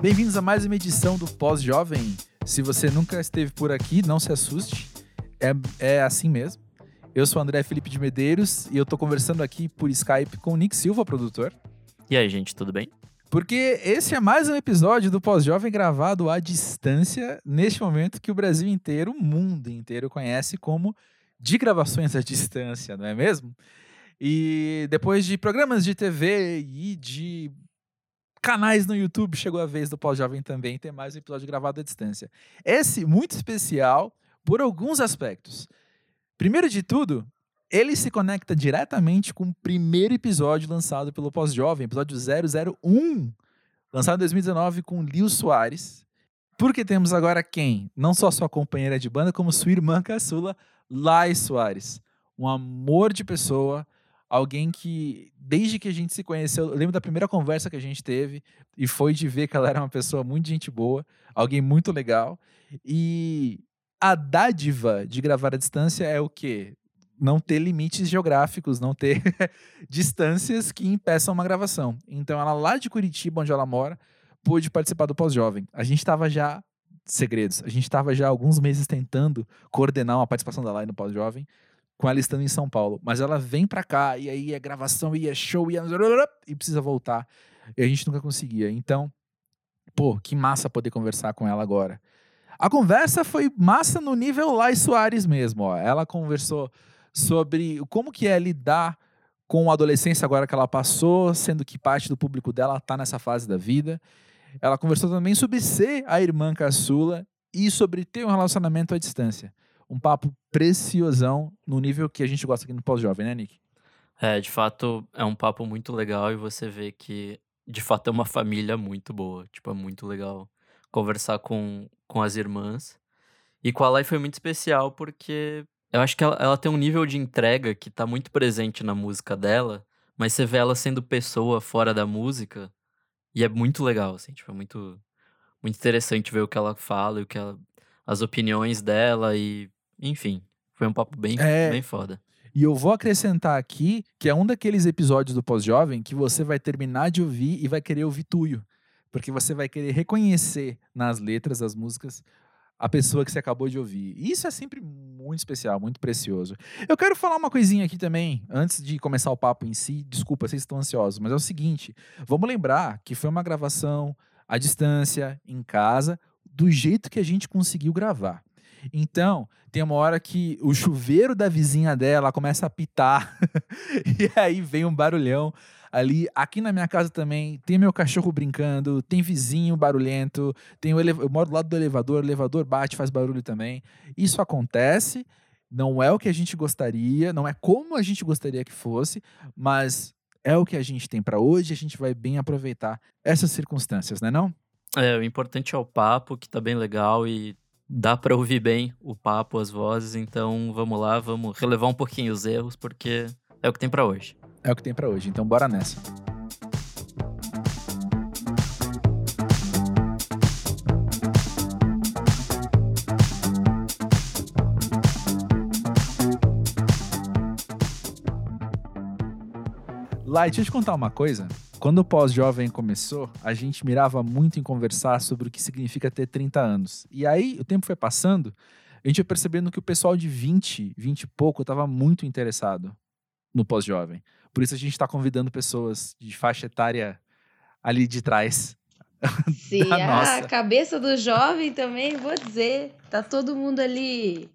Bem-vindos a mais uma edição do Pós-Jovem. Se você nunca esteve por aqui, não se assuste. É, é assim mesmo. Eu sou o André Felipe de Medeiros e eu tô conversando aqui por Skype com o Nick Silva, produtor. E aí, gente, tudo bem? Porque esse é mais um episódio do Pós-Jovem gravado à distância, neste momento que o Brasil inteiro, o mundo inteiro conhece como de gravações à distância, não é mesmo? E depois de programas de TV e de canais no YouTube, chegou a vez do Pós-Jovem também ter mais um episódio gravado à distância. Esse muito especial por alguns aspectos. Primeiro de tudo, ele se conecta diretamente com o primeiro episódio lançado pelo Pós-Jovem, episódio 001, lançado em 2019 com Lil Soares. Porque temos agora quem? Não só sua companheira de banda, como sua irmã caçula, Lai Soares. Um amor de pessoa, alguém que, desde que a gente se conheceu, eu lembro da primeira conversa que a gente teve, e foi de ver que ela era uma pessoa muito gente boa, alguém muito legal. E a dádiva de gravar à distância é o quê? Não ter limites geográficos, não ter distâncias que impeçam uma gravação. Então, ela lá de Curitiba, onde ela mora, pôde participar do pós-jovem. A gente estava já segredos. A gente estava já alguns meses tentando coordenar uma participação da live no pós-jovem com ela estando em São Paulo. Mas ela vem pra cá, e aí é gravação, e é show, e, é... e precisa voltar. E a gente nunca conseguia. Então, pô, que massa poder conversar com ela agora. A conversa foi massa no nível Lai Soares mesmo. Ó. Ela conversou sobre como que é lidar com a adolescência agora que ela passou, sendo que parte do público dela está nessa fase da vida. Ela conversou também sobre ser a irmã caçula e sobre ter um relacionamento à distância um papo preciosão no nível que a gente gosta aqui no Pós-Jovem, né, Nick? É, de fato, é um papo muito legal e você vê que, de fato, é uma família muito boa. Tipo, é muito legal conversar com, com as irmãs. E com a Lai foi muito especial porque eu acho que ela, ela tem um nível de entrega que tá muito presente na música dela, mas você vê ela sendo pessoa fora da música e é muito legal, assim, tipo, é muito, muito interessante ver o que ela fala e o que ela, as opiniões dela e enfim, foi um papo bem, é, bem foda. E eu vou acrescentar aqui que é um daqueles episódios do Pós-Jovem que você vai terminar de ouvir e vai querer ouvir tuyo. Porque você vai querer reconhecer nas letras das músicas a pessoa que você acabou de ouvir. E isso é sempre muito especial, muito precioso. Eu quero falar uma coisinha aqui também, antes de começar o papo em si. Desculpa, vocês estão ansiosos, mas é o seguinte: vamos lembrar que foi uma gravação à distância, em casa, do jeito que a gente conseguiu gravar. Então, tem uma hora que o chuveiro da vizinha dela começa a pitar, e aí vem um barulhão ali. Aqui na minha casa também tem meu cachorro brincando, tem vizinho barulhento, tem o eu moro do lado do elevador, o elevador bate, faz barulho também. Isso acontece, não é o que a gente gostaria, não é como a gente gostaria que fosse, mas é o que a gente tem para hoje, a gente vai bem aproveitar essas circunstâncias, né não? É, o importante é o papo, que tá bem legal e dá para ouvir bem o papo, as vozes, então vamos lá, vamos relevar um pouquinho os erros, porque é o que tem para hoje. É o que tem para hoje, então bora nessa. Light, deixa eu te contar uma coisa. Quando o pós-jovem começou, a gente mirava muito em conversar sobre o que significa ter 30 anos. E aí, o tempo foi passando, a gente foi percebendo que o pessoal de 20, 20 e pouco estava muito interessado no pós-jovem. Por isso a gente está convidando pessoas de faixa etária ali de trás. Sim, a cabeça do jovem também, vou dizer, tá todo mundo ali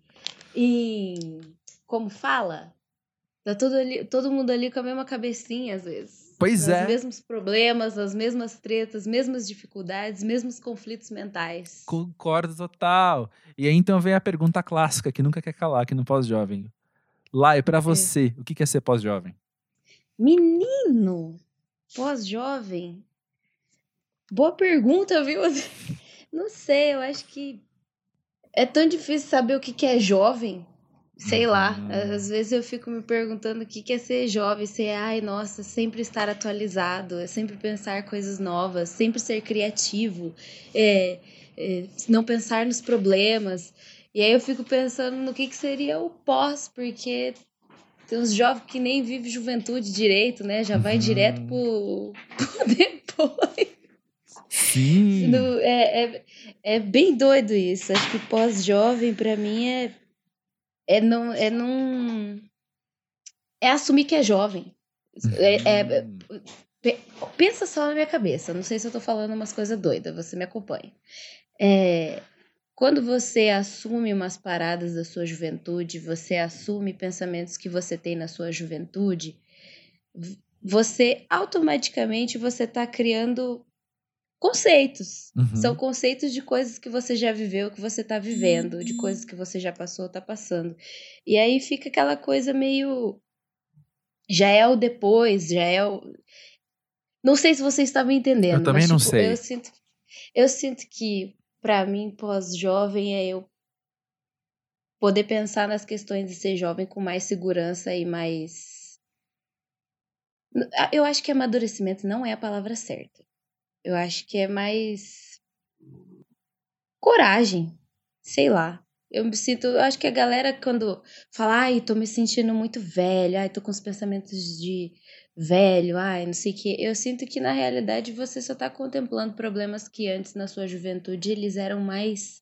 em como fala? Tá todo, ali, todo mundo ali com a mesma cabecinha às vezes. Pois é. Os mesmos problemas, as mesmas tretas, mesmas dificuldades, mesmos conflitos mentais. Concordo total. E aí então vem a pergunta clássica que nunca quer calar aqui no pós-jovem. Lai, para você, é. o que é ser pós-jovem? Menino, pós-jovem. Boa pergunta, viu? Não sei, eu acho que é tão difícil saber o que é jovem Sei lá, uhum. às vezes eu fico me perguntando o que é ser jovem, ser, ai, nossa, sempre estar atualizado, é sempre pensar coisas novas, sempre ser criativo, é, é, não pensar nos problemas. E aí eu fico pensando no que, que seria o pós, porque tem uns jovens que nem vivem juventude direito, né? Já vai uhum. direto pro, pro depois. Sim. É, é, é bem doido isso. Acho que pós-jovem, pra mim, é, é não. É não. É assumir que é jovem. É, é-. Pe- Pensa só na minha cabeça. Não sei se eu tô falando umas coisas doidas, você me acompanha. É, quando você assume umas paradas da sua juventude, você assume pensamentos que você tem na sua juventude, você automaticamente você tá criando conceitos. Uhum. São conceitos de coisas que você já viveu, que você tá vivendo, de coisas que você já passou, tá passando. E aí fica aquela coisa meio já é o depois, já é o Não sei se você estava entendendo, Eu também mas não tipo, sei. eu sinto eu sinto que pra mim pós-jovem é eu poder pensar nas questões de ser jovem com mais segurança e mais eu acho que amadurecimento não é a palavra certa. Eu acho que é mais coragem, sei lá. Eu me sinto, eu acho que a galera quando fala, ai, tô me sentindo muito velho, ai, tô com os pensamentos de velho, ai, não sei o que. Eu sinto que na realidade você só tá contemplando problemas que antes na sua juventude eles eram mais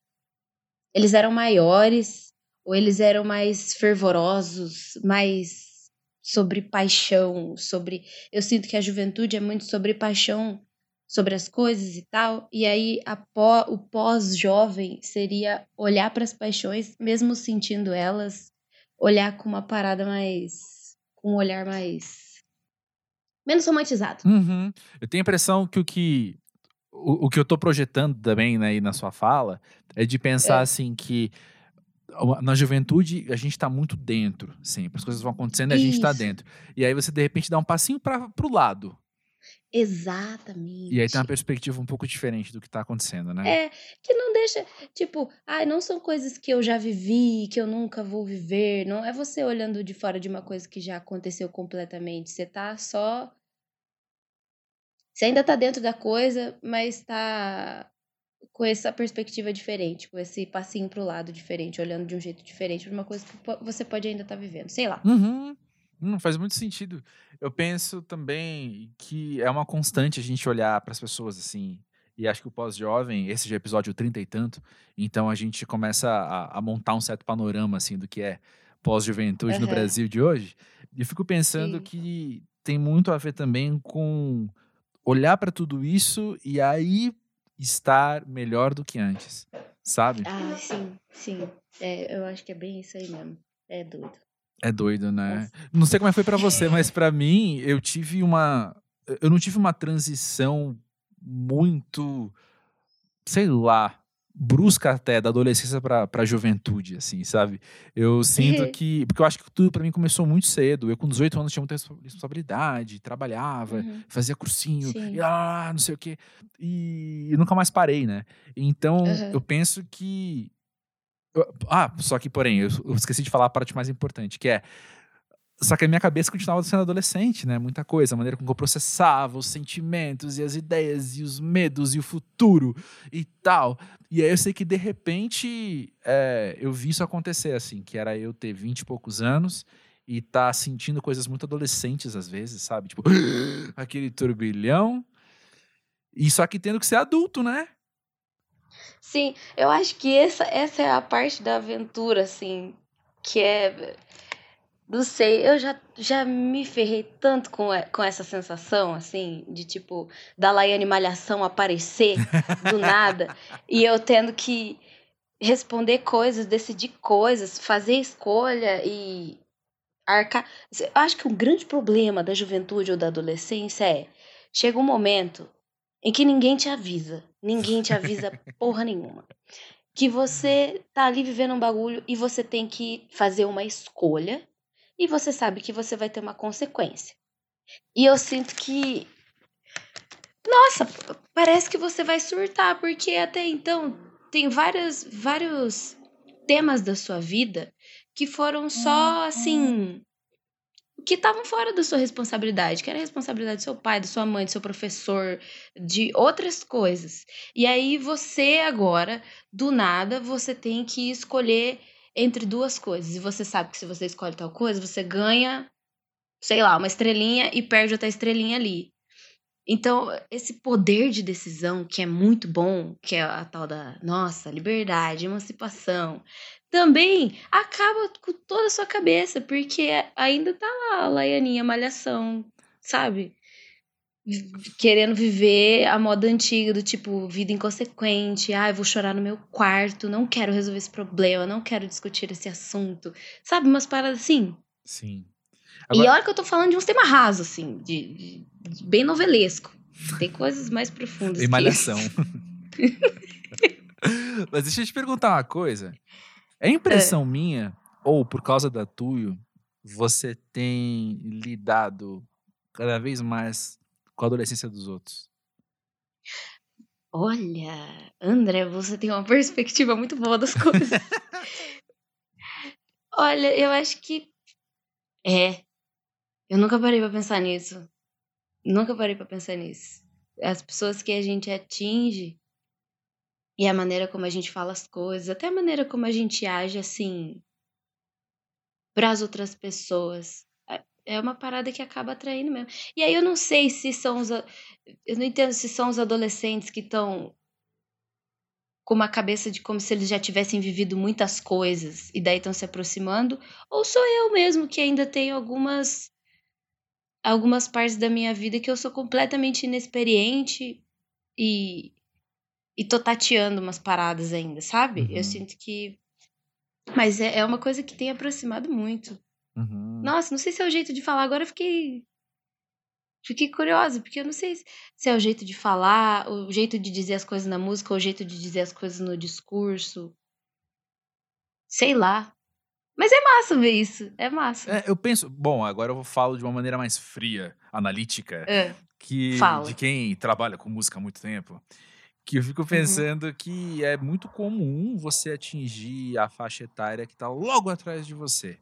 eles eram maiores ou eles eram mais fervorosos, mais sobre paixão, sobre eu sinto que a juventude é muito sobre paixão sobre as coisas e tal. E aí a pó, o pós-jovem seria olhar para as paixões, mesmo sentindo elas, olhar com uma parada mais. com um olhar mais. menos romantizado. Uhum. Eu tenho a impressão que o que. O, o que eu tô projetando também né, aí na sua fala é de pensar É. assim que na juventude a gente tá muito dentro, sempre. As coisas vão acontecendo e a gente tá Isso. dentro. E aí você de repente dá um passinho para pro lado. Exatamente. E aí tem uma perspectiva um pouco diferente do que tá acontecendo, né? É, que não deixa, tipo, ai, não são coisas que eu já vivi, que eu nunca vou viver, não é você olhando de fora de uma coisa que já aconteceu completamente, você tá só você ainda tá dentro da coisa, mas tá com essa perspectiva diferente, com esse passinho pro lado diferente, olhando de um jeito diferente pra uma coisa que você pode ainda estar vivendo, sei lá. Uhum. Hum, faz muito sentido. Eu penso também que é uma constante a gente olhar para as pessoas assim. E acho que o pós-jovem, esse já é episódio 30 e tanto, então a gente começa a, a montar um certo panorama assim do que é pós-juventude no Aham. Brasil de hoje. E eu fico pensando Sim. que tem muito a ver também com olhar para tudo isso e aí estar melhor do que antes, sabe? Ah, sim, sim. É, eu acho que é bem isso aí mesmo. É doido. É doido, né? Não sei como é que foi pra você, mas pra mim, eu tive uma. Eu não tive uma transição muito. Sei lá. Brusca até, da adolescência pra, pra juventude, assim, sabe? Eu sinto que. Porque eu acho que tudo pra mim começou muito cedo. Eu, com 18 anos, tinha muita respo- responsabilidade, trabalhava, Uhum. fazia cursinho, Sim. e ah, não sei o quê. E, eu nunca mais parei, né? Então, Aham. eu penso que. Ah, só que, porém, eu, esqueci de falar a parte mais importante, que é. Só que a minha cabeça continuava sendo adolescente, né? Muita coisa, a maneira com que eu processava os sentimentos e as ideias e os medos e o futuro e tal. E aí eu sei que de repente é, eu vi isso acontecer, assim, que era eu ter 20 e poucos anos e tá sentindo coisas muito adolescentes às vezes, sabe? Tipo, aquele turbilhão. E só que tendo que ser adulto, né? Sim, eu acho que essa, essa é a parte da aventura, assim, que é. Não sei, eu já, já me ferrei tanto com, com essa sensação, assim, de tipo, da Laiane Malhação aparecer do nada e eu tendo que responder coisas, decidir coisas, fazer escolha e arcar. Eu acho que o grande problema da juventude ou da adolescência é: chega um momento em que ninguém te avisa. Ninguém te avisa porra nenhuma. Que você tá ali vivendo um bagulho e você tem que fazer uma escolha e você sabe que você vai ter uma consequência. E eu sinto que. Nossa, parece que você vai surtar, porque até então tem várias, vários temas da sua vida que foram só assim. Que estavam fora da sua responsabilidade, que era a responsabilidade do seu pai, da sua mãe, do seu professor, de outras coisas. E aí você agora, do nada, você tem que escolher entre duas coisas. E você sabe que se você escolhe tal coisa, você ganha, sei lá, uma estrelinha e perde outra estrelinha ali. Então, esse poder de decisão, que é muito bom, que é a tal da nossa liberdade, emancipação, também acaba com toda a sua cabeça, porque ainda tá lá a Laianinha Malhação, sabe? Querendo viver a moda antiga, do tipo, vida inconsequente, ah, eu vou chorar no meu quarto, não quero resolver esse problema, não quero discutir esse assunto. Sabe, umas paradas assim? Sim. E olha que eu tô falando de um tema raso, assim, de, de- de bem novelesco. Tem coisas mais profundas. E malhação. Mas deixa eu te perguntar uma coisa. É impressão minha, ou por causa da Tuyo, você tem lidado cada vez mais com a adolescência dos outros? Olha, André, você tem uma perspectiva muito boa das coisas. Olha, eu acho que é. Eu nunca parei pra pensar nisso. Nunca parei pra pensar nisso. As pessoas que a gente atinge e a maneira como a gente fala as coisas, até a maneira como a gente age assim para as outras pessoas. é- É uma parada que acaba atraindo mesmo. E aí eu não sei se são os eu não entendo se são os adolescentes que estão com uma cabeça de como se eles já tivessem vivido muitas coisas e daí estão se aproximando, ou sou eu mesmo que ainda tenho algumas algumas partes da minha vida que eu sou completamente inexperiente e e tô tateando umas paradas ainda, sabe? Uhum. Eu sinto que mas é, é uma coisa que tem aproximado muito. Uhum. Nossa, não sei se é o jeito de falar. Agora eu fiquei. Fiquei curiosa, porque eu não sei se é o jeito de falar, o jeito de dizer as coisas na música, ou o jeito de dizer as coisas no discurso. Sei lá. Mas é massa ver isso. É massa. É, eu penso, bom, agora eu falo de uma maneira mais fria, analítica, É. que Fala. de quem trabalha com música há muito tempo, que eu fico pensando que é muito comum você atingir a faixa etária que tá logo atrás de você,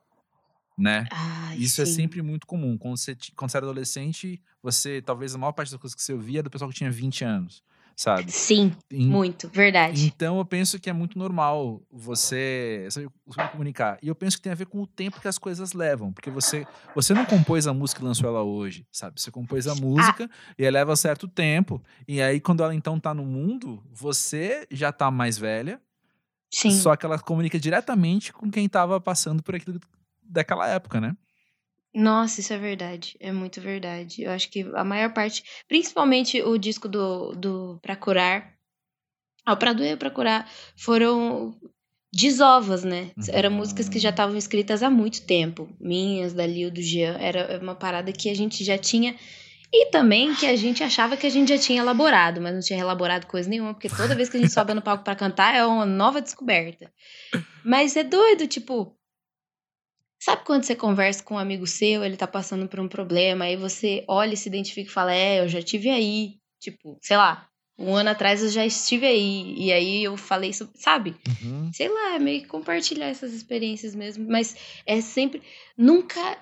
né? Ai, Isso é sim. sempre muito comum. Quando você, quando você era adolescente, você, talvez a maior parte das coisas que você ouvia era do pessoal que tinha 20 anos, sabe? Sim, Em- muito. Verdade. então eu penso que é muito normal você comunicar. E eu penso que tem a ver com o tempo que as coisas levam. Porque você, você não compôs a música e lançou ela hoje, sabe? Você compôs a música e ela leva certo tempo. E aí, quando ela então tá no mundo, você já tá mais velha. Sim. Só que ela comunica diretamente com quem tava passando por aquilo daquela época, né? Nossa, isso é verdade. É muito verdade. Eu acho que a maior parte, principalmente o disco do, do Pra Curar, ao Pra Doer Pra Curar, foram desovas, né? Uhum. Eram músicas que já estavam escritas há muito tempo. Minhas, da Lil, do Jean. Era uma parada que a gente já tinha. E também que a gente achava que a gente já tinha elaborado, mas não tinha elaborado coisa nenhuma, porque toda vez que a gente sobe no palco pra cantar é uma nova descoberta. Mas é doido, tipo, Sabe quando você conversa com um amigo seu, ele tá passando por um problema, aí você olha e se identifica e fala: É, eu já tive aí. Tipo, sei lá, um ano atrás eu já estive aí. E aí eu falei sabe? Uhum. Sei lá, é meio que compartilhar essas experiências mesmo. Mas é sempre. Nunca.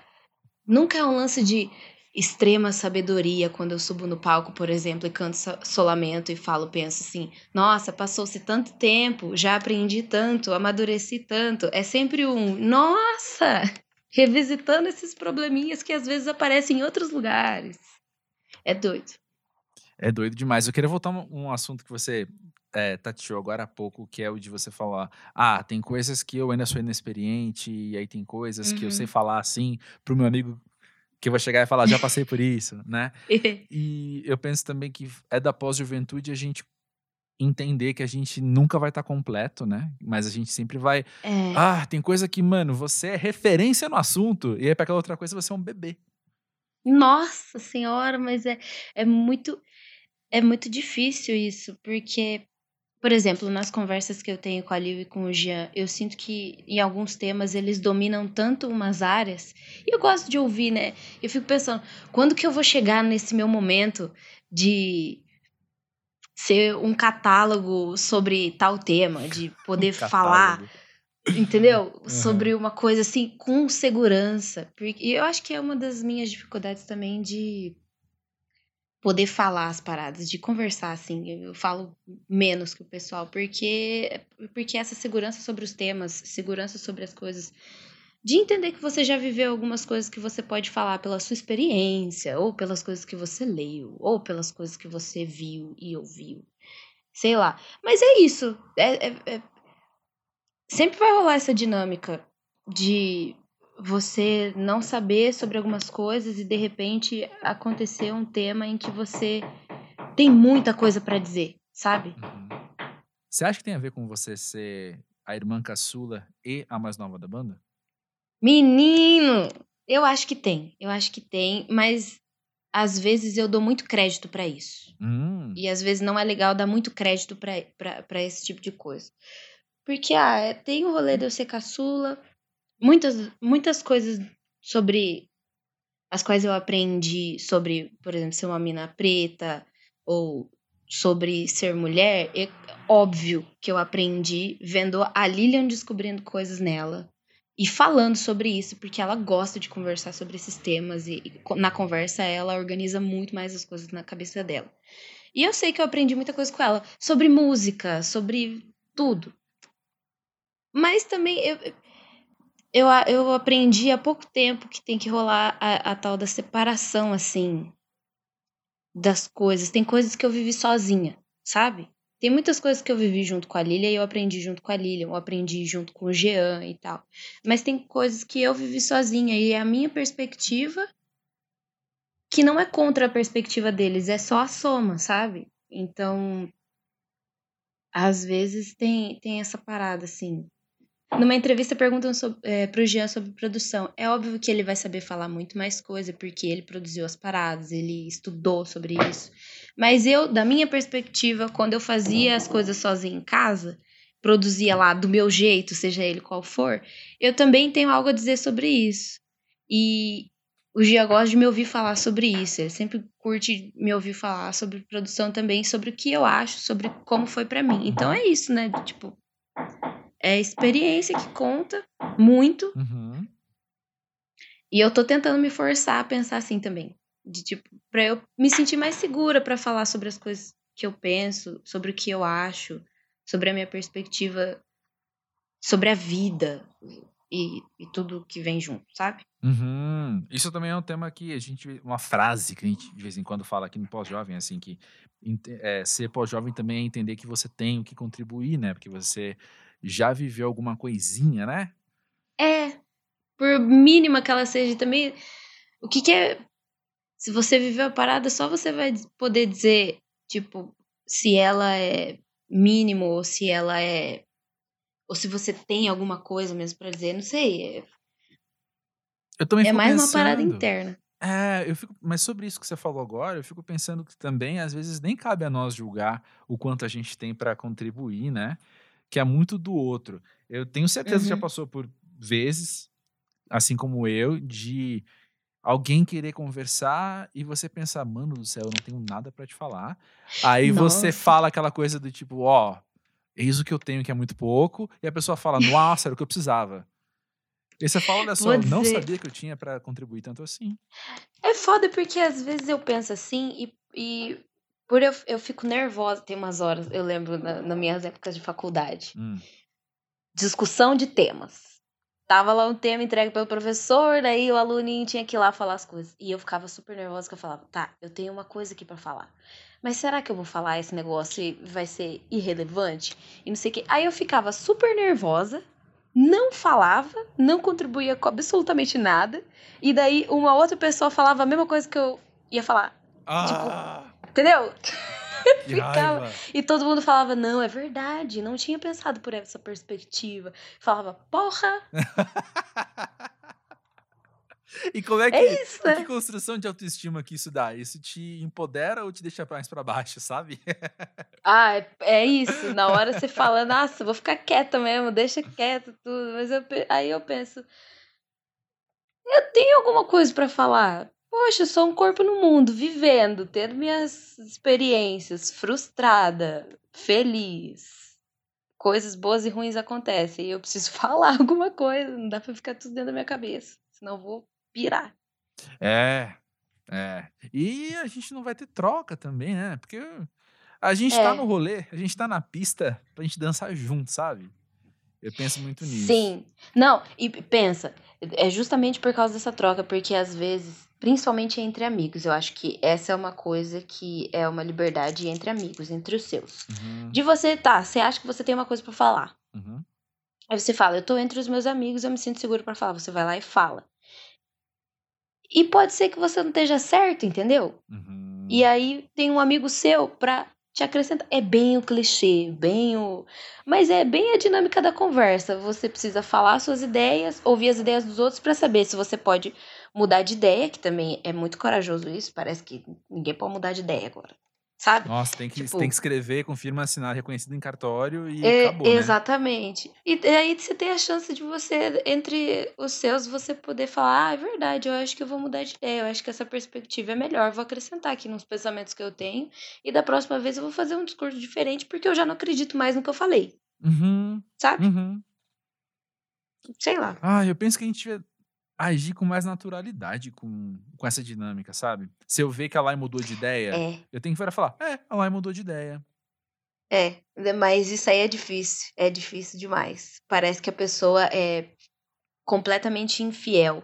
Nunca é um lance de extrema sabedoria quando eu subo no palco, por exemplo, e canto so- solamento e falo, penso assim, nossa, passou-se tanto tempo, já aprendi tanto, amadureci tanto. É sempre um, nossa, revisitando esses probleminhas que às vezes aparecem em outros lugares. É doido. É doido demais. Eu queria voltar um, um assunto que você é, tateou agora há pouco, que é o de você falar: ah, tem coisas que eu ainda sou inexperiente, e aí tem coisas que eu Uhum. sei falar assim pro meu amigo que eu vou chegar e falar, já passei por isso, né? E eu penso também que é da pós-juventude a gente entender que a gente nunca vai estar completo, né? Mas a gente sempre vai. É, Ah, tem coisa que, mano, você é referência no assunto, e aí pra aquela outra coisa você é um bebê. Nossa senhora, mas é, é muito é muito difícil isso, porque, por exemplo, nas conversas que eu tenho com a Liv e com o Jean, eu sinto que em alguns temas eles dominam tanto umas áreas, e eu gosto de ouvir, né? Eu fico pensando, quando que eu vou chegar nesse meu momento de ser um catálogo sobre tal tema, de poder falar Catálogo. entendeu? Uhum. Sobre uma coisa assim, com segurança. Porque eu acho que é uma das minhas dificuldades também de poder falar as paradas, de conversar assim. Eu falo menos que o pessoal, porque porque essa segurança sobre os temas, segurança sobre as coisas de entender que você já viveu algumas coisas que você pode falar pela sua experiência, ou pelas coisas que você leu, ou pelas coisas que você viu e ouviu. Sei lá. Mas é isso. É, é, é... Sempre vai rolar essa dinâmica de você não saber sobre algumas coisas e de repente acontecer um tema em que você tem muita coisa para dizer, sabe? Uhum. Você acha que tem a ver com você ser a irmã caçula e a mais nova da banda? Menino, eu acho que tem, eu acho que tem, mas às vezes eu dou muito crédito para isso. Hum. E às vezes não é legal dar muito crédito para esse tipo de coisa. Porque, ah, tem o rolê de eu ser caçula, muitas, muitas coisas sobre as quais eu aprendi sobre, por exemplo, ser uma mina preta ou sobre ser mulher, é óbvio que eu aprendi vendo a Lilian descobrindo coisas nela e falando sobre isso, porque ela gosta de conversar sobre esses temas e, e na conversa ela organiza muito mais as coisas na cabeça dela. E eu sei que eu aprendi muita coisa com ela, sobre música, sobre tudo. Mas também eu, eu, eu aprendi há pouco tempo que tem que rolar a, a tal da separação, assim, das coisas. Tem coisas que eu vivi sozinha, sabe? Tem muitas coisas que eu vivi junto com a Lilia e eu aprendi junto com a Lilia, eu aprendi junto com o Jean e tal. Mas tem coisas que eu vivi sozinha e é a minha perspectiva que não é contra a perspectiva deles, é só a soma, sabe? Então, às vezes tem, tem essa parada assim. Numa entrevista perguntam é, pro Jean sobre produção. É óbvio que ele vai saber falar muito mais coisa, porque ele produziu as paradas, ele estudou sobre isso. Mas eu, da minha perspectiva, quando eu fazia as coisas sozinha em casa, produzia lá do meu jeito, seja ele qual for, eu também tenho algo a dizer sobre isso. E o Gia gosta de me ouvir falar sobre isso. Ele sempre curte me ouvir falar sobre produção também, sobre o que eu acho, sobre como foi para mim. Então é isso, né? Tipo, é a experiência que conta muito. Uhum. E eu tô tentando me forçar a pensar assim também. De tipo, pra eu me sentir mais segura para falar sobre as coisas que eu penso, sobre o que eu acho, sobre a minha perspectiva sobre a vida e, e tudo que vem junto, sabe? Uhum. Isso também é um tema que a gente. Uma frase que a gente de vez em quando fala aqui no pós-jovem, assim, que é, ser pós-jovem também é entender que você tem o que contribuir, né? Porque você já viveu alguma coisinha, né? É. Por mínima que ela seja também. O que, que é. Se você viveu a parada, só você vai poder dizer, tipo, se ela é mínimo ou se ela é. Ou se você tem alguma coisa mesmo para dizer, não sei. É, eu também é mais pensando, uma parada interna. É, eu fico, mas sobre isso que você falou agora, eu fico pensando que também às vezes nem cabe a nós julgar o quanto a gente tem para contribuir, né? Que é muito do outro. Eu tenho certeza uhum. que já uhum. passou por vezes, assim como eu, de alguém querer conversar e você pensar, mano do céu, eu não tenho nada para te falar. Aí Nossa. você fala aquela coisa do tipo, ó, oh, eis o que eu tenho que é muito pouco, e a pessoa fala, nossa, era o que eu precisava. E você fala, olha só, não sabia que eu tinha para contribuir tanto assim. É foda porque às vezes eu penso assim e, e por eu, eu fico nervosa, tem umas horas, eu lembro na, nas minhas épocas de faculdade. Hum. Discussão de temas. Tava lá um tema entregue pelo professor, daí o aluninho tinha que ir lá falar as coisas. E eu ficava super nervosa, que eu falava, tá, eu tenho uma coisa aqui para falar. Mas será que eu vou falar esse negócio e vai ser irrelevante? E não sei o quê. Aí eu ficava super nervosa, não falava, não contribuía com absolutamente nada. E daí uma outra pessoa falava a mesma coisa que eu ia falar. Ah. Tipo, Entendeu? Ficava... E todo mundo falava, não, é verdade, não tinha pensado por essa perspectiva. Falava, porra! e como é que, é isso, né? que construção de autoestima que isso dá? Isso te empodera ou te deixa mais para baixo, sabe? ah, é, é, isso. Na hora você fala, nossa, vou ficar quieta mesmo, deixa quieto tudo. Mas eu, aí eu penso, eu tenho alguma coisa para falar. Poxa, eu sou um corpo no mundo, vivendo, tendo minhas experiências, frustrada, feliz. Coisas boas e ruins acontecem. E eu preciso falar alguma coisa. Não dá pra ficar tudo dentro da minha cabeça. Senão eu vou pirar. É, é. E a gente não vai ter troca também, né? Porque a gente tá é. tá no rolê, a gente tá na pista pra gente dançar junto, sabe? Eu penso muito nisso. Sim. Não, e pensa, É justamente por causa dessa troca, porque às vezes, principalmente entre amigos, eu acho que essa é uma coisa que é uma liberdade entre amigos, entre os seus. Uhum, De você, tá, você acha que você tem uma coisa pra falar. uhum. Aí você fala, eu tô entre os meus amigos, eu me sinto seguro pra falar. Você vai lá e fala. E pode ser que você não esteja certo, entendeu? Uhum. E aí tem um amigo seu pra te acrescentar. É bem o clichê, bem o. Mas é bem a dinâmica da conversa. Você precisa falar suas ideias, ouvir as ideias dos outros pra saber se você pode mudar de ideia, que também é muito corajoso isso. Parece que ninguém pode mudar de ideia agora. Sabe? Nossa, tem que, Tipo- tem que escrever, confirma, assinar, reconhecido em cartório e É, acabou, né? exatamente. E aí você tem a chance de você, entre os seus, você poder falar, ah, é verdade, eu acho que eu vou mudar de ideia, eu acho que essa perspectiva é melhor, vou acrescentar aqui nos pensamentos que eu tenho, e da próxima vez eu vou fazer um discurso diferente, porque eu já não acredito mais no que eu falei, Uhum, sabe? uhum. Sei lá. Ah, eu penso que a gente agir com mais naturalidade com, com essa dinâmica, sabe? Se eu ver que a Lai mudou de ideia, É, eu tenho que virar falar, é, a Lai mudou de ideia. é, mas isso aí é difícil, é difícil demais. Parece que a pessoa é completamente infiel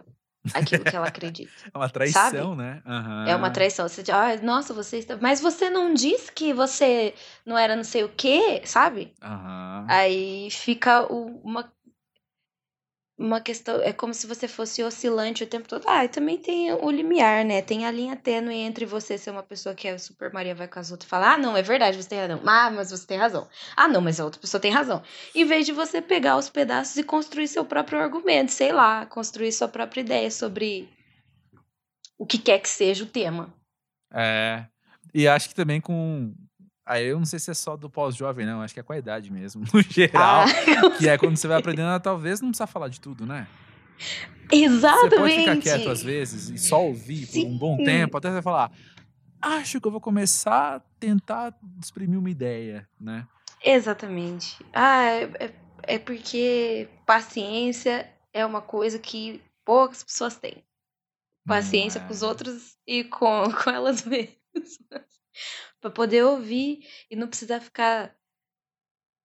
àquilo que ela acredita. É uma traição, né? Aham. É uma traição. Você diz, ah, nossa, você está. Mas você não disse que você não era não sei o quê, sabe? Aham. Aí fica uma. Uma questão. É como se você fosse oscilante o tempo todo. Ah, e também tem o limiar, né? Tem a linha tênue entre você ser uma pessoa que é super Maria vai com as outras e falar, ah, não, é verdade, você tem razão. Ah, mas você tem razão. Ah, não, mas a outra pessoa tem razão. Em vez de você pegar os pedaços e construir seu próprio argumento, sei lá, construir sua própria ideia sobre o que quer que seja o tema. É. E acho que também com. Aí eu não sei se é só do pós-jovem, não. Acho que é com a idade mesmo, no geral. Ah, Que é quando você vai aprendendo a talvez não precisar falar de tudo, né? exatamente. Você pode ficar quieto às vezes e só ouvir por um bom Sim. tempo, até você falar, acho que eu vou começar a tentar exprimir uma ideia, né? Exatamente. Ah, é, é- é porque paciência é uma coisa que poucas pessoas têm. Paciência Não com os é. outros e com, com elas mesmas. Pra poder ouvir e não precisar ficar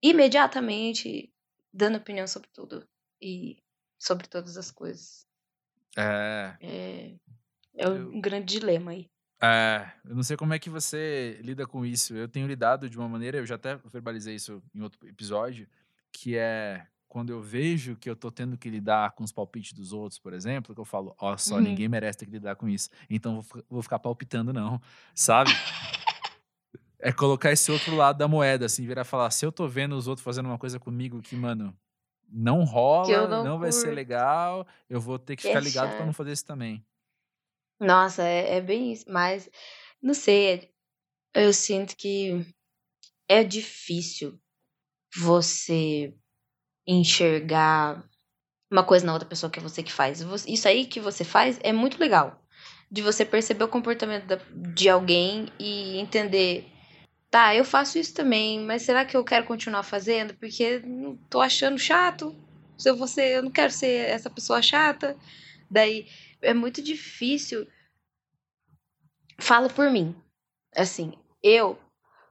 imediatamente dando opinião sobre tudo e sobre todas as coisas. É, É, é um Eu- grande dilema aí. é, eu não sei como é que você lida com isso. Eu tenho lidado de uma maneira, eu já até verbalizei isso em outro episódio, que é quando eu vejo que eu tô tendo que lidar com os palpites dos outros, por exemplo, que eu falo, ó, só Uhum. ninguém merece ter que lidar com isso. Então vou, vou ficar palpitando, não, sabe? É colocar esse outro lado da moeda, assim, virar e falar, se eu tô vendo os outros fazendo uma coisa comigo que, mano, não rola, não não, vai ser legal, eu vou ter que Que ficar ligado pra chato. não fazer isso também. Nossa, é, é bem isso. Mas, não sei, eu sinto que é difícil você enxergar uma coisa na outra pessoa que é você que faz. Isso aí que você faz é muito legal. De você perceber o comportamento de alguém e entender. Tá, eu faço isso também, mas será que eu quero continuar fazendo? Porque não tô achando chato. Se eu ser, eu não quero ser essa pessoa chata. Daí é muito difícil. Falo por mim. Assim, eu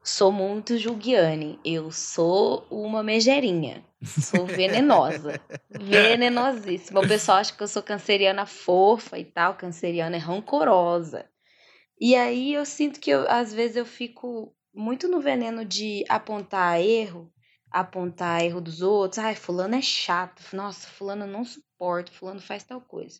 sou muito Juliane. Eu sou uma megerinha. Sou venenosa. Venenosíssima. O pessoal acha que eu sou canceriana fofa e tal. Canceriana é rancorosa. E aí eu sinto que eu, às vezes eu fico muito no veneno de apontar erro, apontar erro dos outros. Ai, fulano é chato. Nossa, fulano não suporto. Fulano faz tal coisa.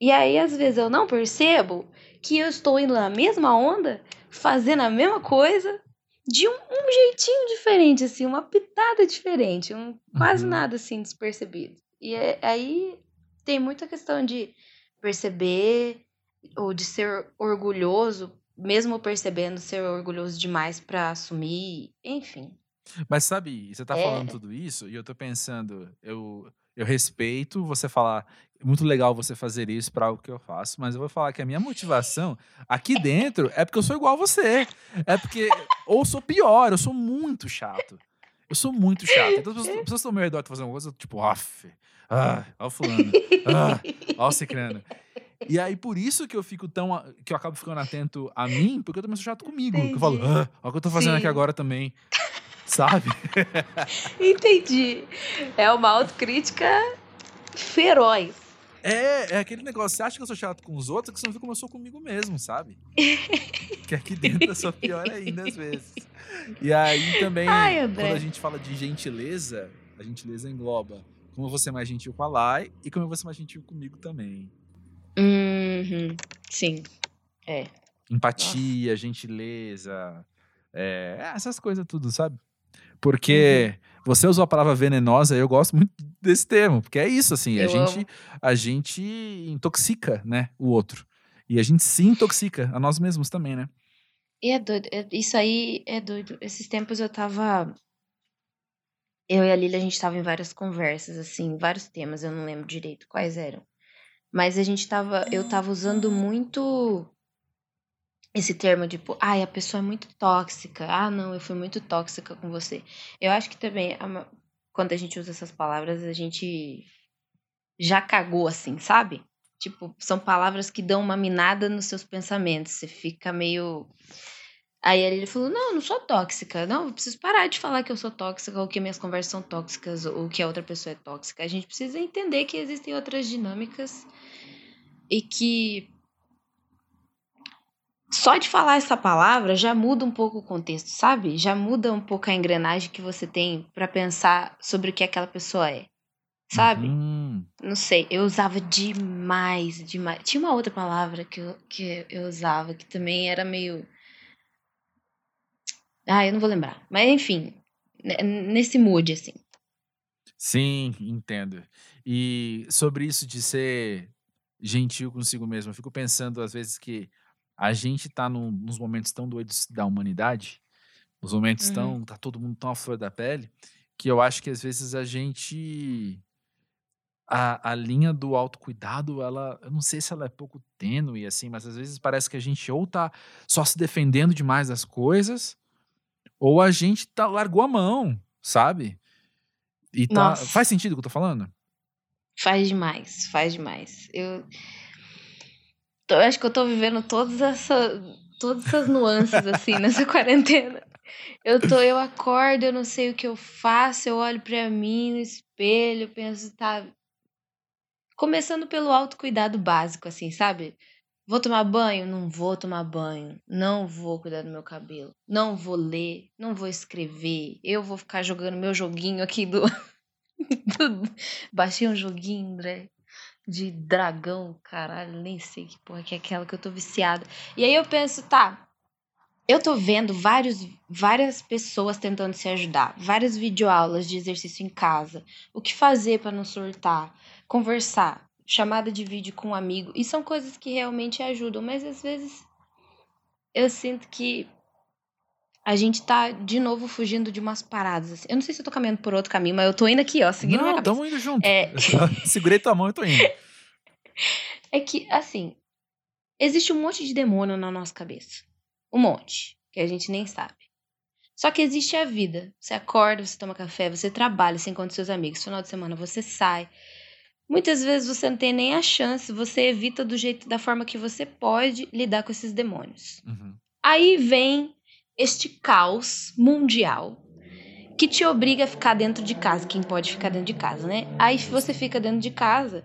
E aí, às vezes, eu não percebo que eu estou indo na mesma onda, fazendo a mesma coisa, de um, um jeitinho diferente, assim, uma pitada diferente, um, quase Uhum. nada assim despercebido. E é- aí tem muita questão de perceber ou de ser orgulhoso, mesmo percebendo ser orgulhoso demais pra assumir, enfim. Mas sabe, você tá É. falando tudo isso e eu tô pensando, eu, eu respeito você falar, é muito legal você fazer isso pra algo que eu faço, mas eu vou falar que a minha motivação aqui dentro é porque eu sou igual a você. É porque, ou sou pior, eu sou muito chato. Eu sou muito chato. Então as pessoas, as pessoas estão ao meu redor, fazendo alguma coisa, tipo, af, ah, ó o fulano, ah, ó o cicrano. E aí, por isso que eu fico tão. a- que eu acabo ficando atento a mim, porque eu também sou chato comigo. Que eu falo, ah, ó o que eu tô fazendo aqui Sim. agora também. Sabe? Entendi. É uma autocrítica feroz. É, é aquele negócio, você acha que eu sou chato com os outros, que você não viu como eu sou comigo mesmo, sabe? que aqui dentro eu sou pior ainda às vezes. E aí também, Ai, quando a gente fala de gentileza, a gentileza engloba como eu vou ser mais gentil com a Lai e como eu vou ser mais gentil comigo também. Uhum. Sim. É. Empatia, gentileza, é, essas coisas tudo, sabe? Porque Uhum. você usou a palavra venenosa, eu gosto muito desse termo, porque é isso, assim, a gente, amo. a gente intoxica, né, o outro. E a gente se intoxica a nós mesmos também, né? E é doido. é- Isso aí é doido. Esses tempos eu tava. Eu e a Lilia, a gente tava em várias conversas, assim, vários temas, eu não lembro direito quais eram. Mas a gente tava. Eu tava usando muito esse termo, tipo, ai, a pessoa é muito tóxica. Ah, não, eu fui muito tóxica com você. Eu acho que também, quando a gente usa essas palavras, a gente já cagou, assim, sabe? Tipo, são palavras que dão uma minada nos seus pensamentos. Você fica meio. Aí ele falou: Não, eu não sou tóxica. Não, eu preciso parar de falar que eu sou tóxica, ou que minhas conversas são tóxicas, ou que a outra pessoa é tóxica. A gente precisa entender que existem outras dinâmicas e que só de falar essa palavra já muda um pouco o contexto, sabe? Já muda um pouco a engrenagem que você tem pra pensar sobre o que aquela pessoa é, sabe? Uhum. Não sei, eu usava demais, demais. Tinha uma outra palavra que eu, que eu usava que também era meio. Ah, eu não vou lembrar. Mas enfim, ne- nesse mood, assim. Sim, entendo. E sobre isso de ser gentil consigo mesmo, eu fico pensando às vezes que a gente tá num- nos momentos tão doidos da humanidade, nos momentos Uhum. tão, tá todo mundo tão à flor da pele, que eu acho que às vezes a gente a, a linha do autocuidado, ela, eu não sei se ela é pouco tênue assim, mas às vezes parece que a gente ou tá só se defendendo demais das coisas, ou a gente tá largou a mão, sabe? E tá, Nossa. faz sentido o que eu tô falando? Faz demais, faz demais. Eu, tô- eu acho que eu tô vivendo todas, essa, todas essas nuances, assim, nessa quarentena. Eu tô, eu acordo, eu não sei o que eu faço, eu olho pra mim no espelho, penso, tá. Começando pelo autocuidado básico, assim, sabe? Vou tomar banho? Não vou tomar banho. Não vou cuidar do meu cabelo. Não vou ler. Não vou escrever. Eu vou ficar jogando meu joguinho aqui do. do- Baixei um joguinho, André. De dragão, caralho. Nem sei que porra que é aquela que eu tô viciada. E aí eu penso, tá. Eu tô vendo vários, várias pessoas tentando se ajudar. Várias videoaulas de exercício em casa. O que fazer pra não surtar. Conversar. Chamada de vídeo com um amigo. E são coisas que realmente ajudam. Mas às vezes eu sinto que a gente tá de novo fugindo de umas paradas. assim. Eu não sei se eu tô caminhando por outro caminho, mas eu tô indo aqui, ó, seguindo minha Não, cabeça. tamo indo junto. É. Segurei tua mão e tô indo. É que, assim, existe um monte de demônio na nossa cabeça. Um monte. Que a gente nem sabe. Só que existe a vida. Você acorda, você toma café, você trabalha, você encontra seus amigos. Final de semana você sai. Muitas vezes você não tem nem a chance, você evita do jeito, da forma que você pode lidar com esses demônios. Uhum. Aí vem este caos mundial que te obriga a ficar dentro de casa. Quem pode ficar dentro de casa, né? Aí você fica dentro de casa,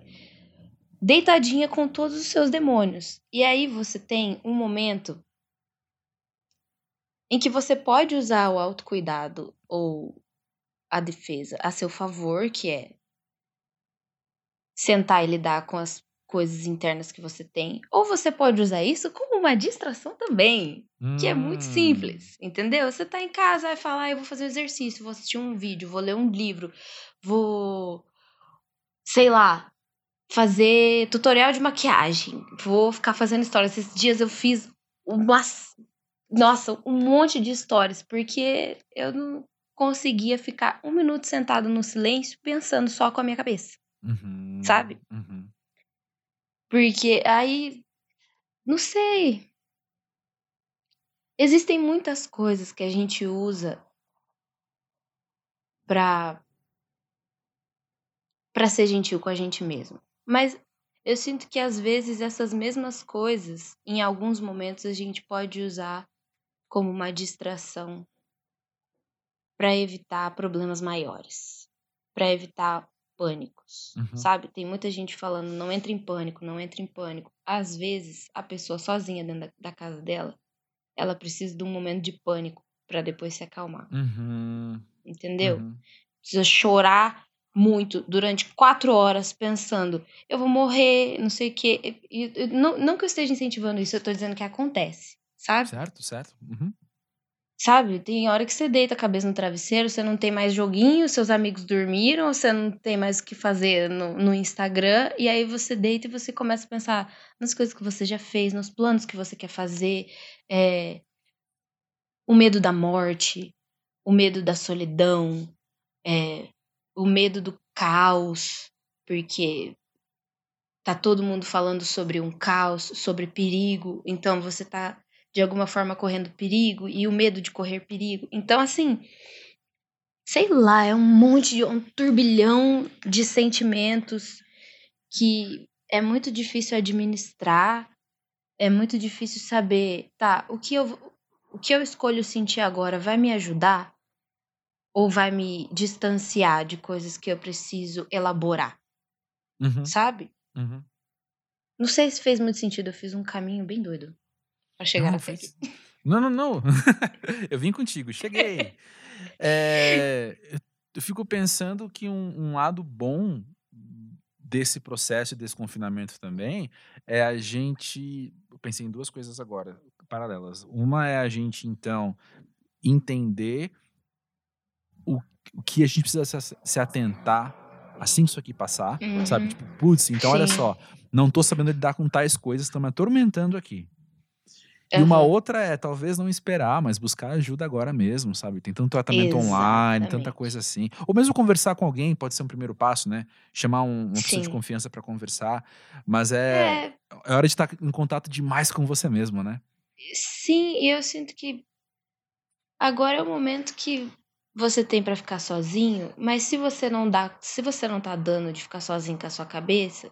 deitadinha com todos os seus demônios. E aí você tem um momento em que você pode usar o autocuidado ou a defesa a seu favor, que é sentar e lidar com as coisas internas que você tem. Ou você pode usar isso como uma distração também. Que é muito Hum. simples, entendeu? Você tá em casa, vai falar, "Ah, eu vou fazer um exercício, vou assistir um vídeo, vou ler um livro, vou, sei lá, fazer tutorial de maquiagem, vou ficar fazendo histórias. Esses dias eu fiz umas, nossa, um monte de histórias, porque eu não conseguia ficar um minuto sentado no silêncio pensando só com a minha cabeça, Uhum. sabe? Uhum. Porque aí, não sei. Existem muitas coisas que a gente usa pra para ser gentil com a gente mesmo. Mas eu sinto que às vezes essas mesmas coisas, em alguns momentos a gente pode usar como uma distração para evitar problemas maiores, para evitar pânicos, Uhum. sabe? Tem muita gente falando, não entra em pânico, não entra em pânico. Às vezes, a pessoa sozinha dentro da, da casa dela, ela precisa de um momento de pânico para depois se acalmar, Uhum. entendeu? Uhum. Precisa chorar muito durante quatro horas pensando, eu vou morrer, não sei o quê. E- não, não que eu esteja incentivando isso, eu tô dizendo que acontece, sabe? Certo, certo. Uhum. Sabe, tem hora que você deita a cabeça no travesseiro, você não tem mais joguinho, seus amigos dormiram, você não tem mais o que fazer no, no Instagram, e aí você deita e você começa a pensar nas coisas que você já fez, nos planos que você quer fazer, é, o medo da morte, o medo da solidão, é, o medo do caos, porque tá todo mundo falando sobre um caos, sobre perigo, então você tá de alguma forma correndo perigo e o medo de correr perigo. Então, assim, sei lá, é um monte de um turbilhão de sentimentos que é muito difícil administrar, é muito difícil saber, tá, o que eu o que eu escolho sentir agora vai me ajudar ou vai me distanciar de coisas que eu preciso elaborar, Uhum. sabe? Uhum. Não sei se fez muito sentido, eu fiz um caminho bem doido pra chegar Não, até aqui. não, não, não. eu vim contigo, cheguei. É, eu- fico pensando que um, um lado bom desse processo de desconfinamento também é a gente. Eu pensei em duas coisas agora, paralelas. Uma é a gente, então, entender o, o que a gente precisa se, se atentar assim que isso aqui passar, sabe? Uhum. Tipo, putz, então olha Sim. só, não tô sabendo lidar com tais coisas, estão me atormentando aqui. E uma outra é talvez não esperar, mas buscar ajuda agora mesmo, sabe? Tem tanto tratamento online, tanta Exatamente. coisa assim. Ou mesmo conversar com alguém, pode ser um primeiro passo, né? Chamar um- uma pessoa de confiança pra conversar. Mas é, É, é hora de estar em contato demais com você mesmo, né? sim, e eu sinto que agora é o momento que você tem pra ficar sozinho, mas se você não dá, se você não tá dando de ficar sozinho com a sua cabeça,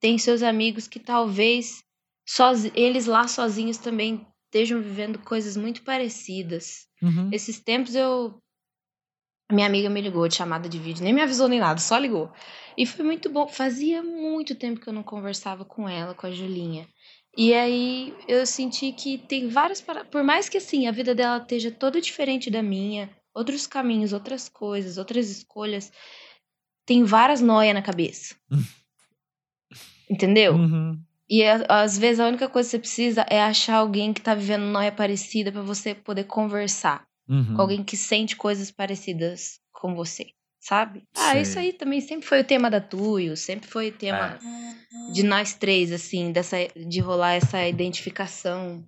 tem seus amigos que talvez sozi- eles lá sozinhos também estejam vivendo coisas muito parecidas. Uhum. Esses tempos eu. Minha amiga me ligou de chamada de vídeo, nem me avisou nem nada, só ligou. E foi muito bom. Fazia muito tempo que eu não conversava com ela, com a Julinha. E aí eu senti que tem várias. para- Por mais que assim, a vida dela esteja toda diferente da minha, outros caminhos, outras coisas, outras escolhas, tem várias noias na cabeça. Entendeu? Uhum. E a- às vezes a única coisa que você precisa é achar alguém que tá vivendo noia parecida pra você poder conversar Uhum. com alguém que sente coisas parecidas com você, sabe? Ah, isso aí também sempre foi o tema da Tuyo, sempre foi o tema de nós três, assim, dessa, de rolar essa identificação.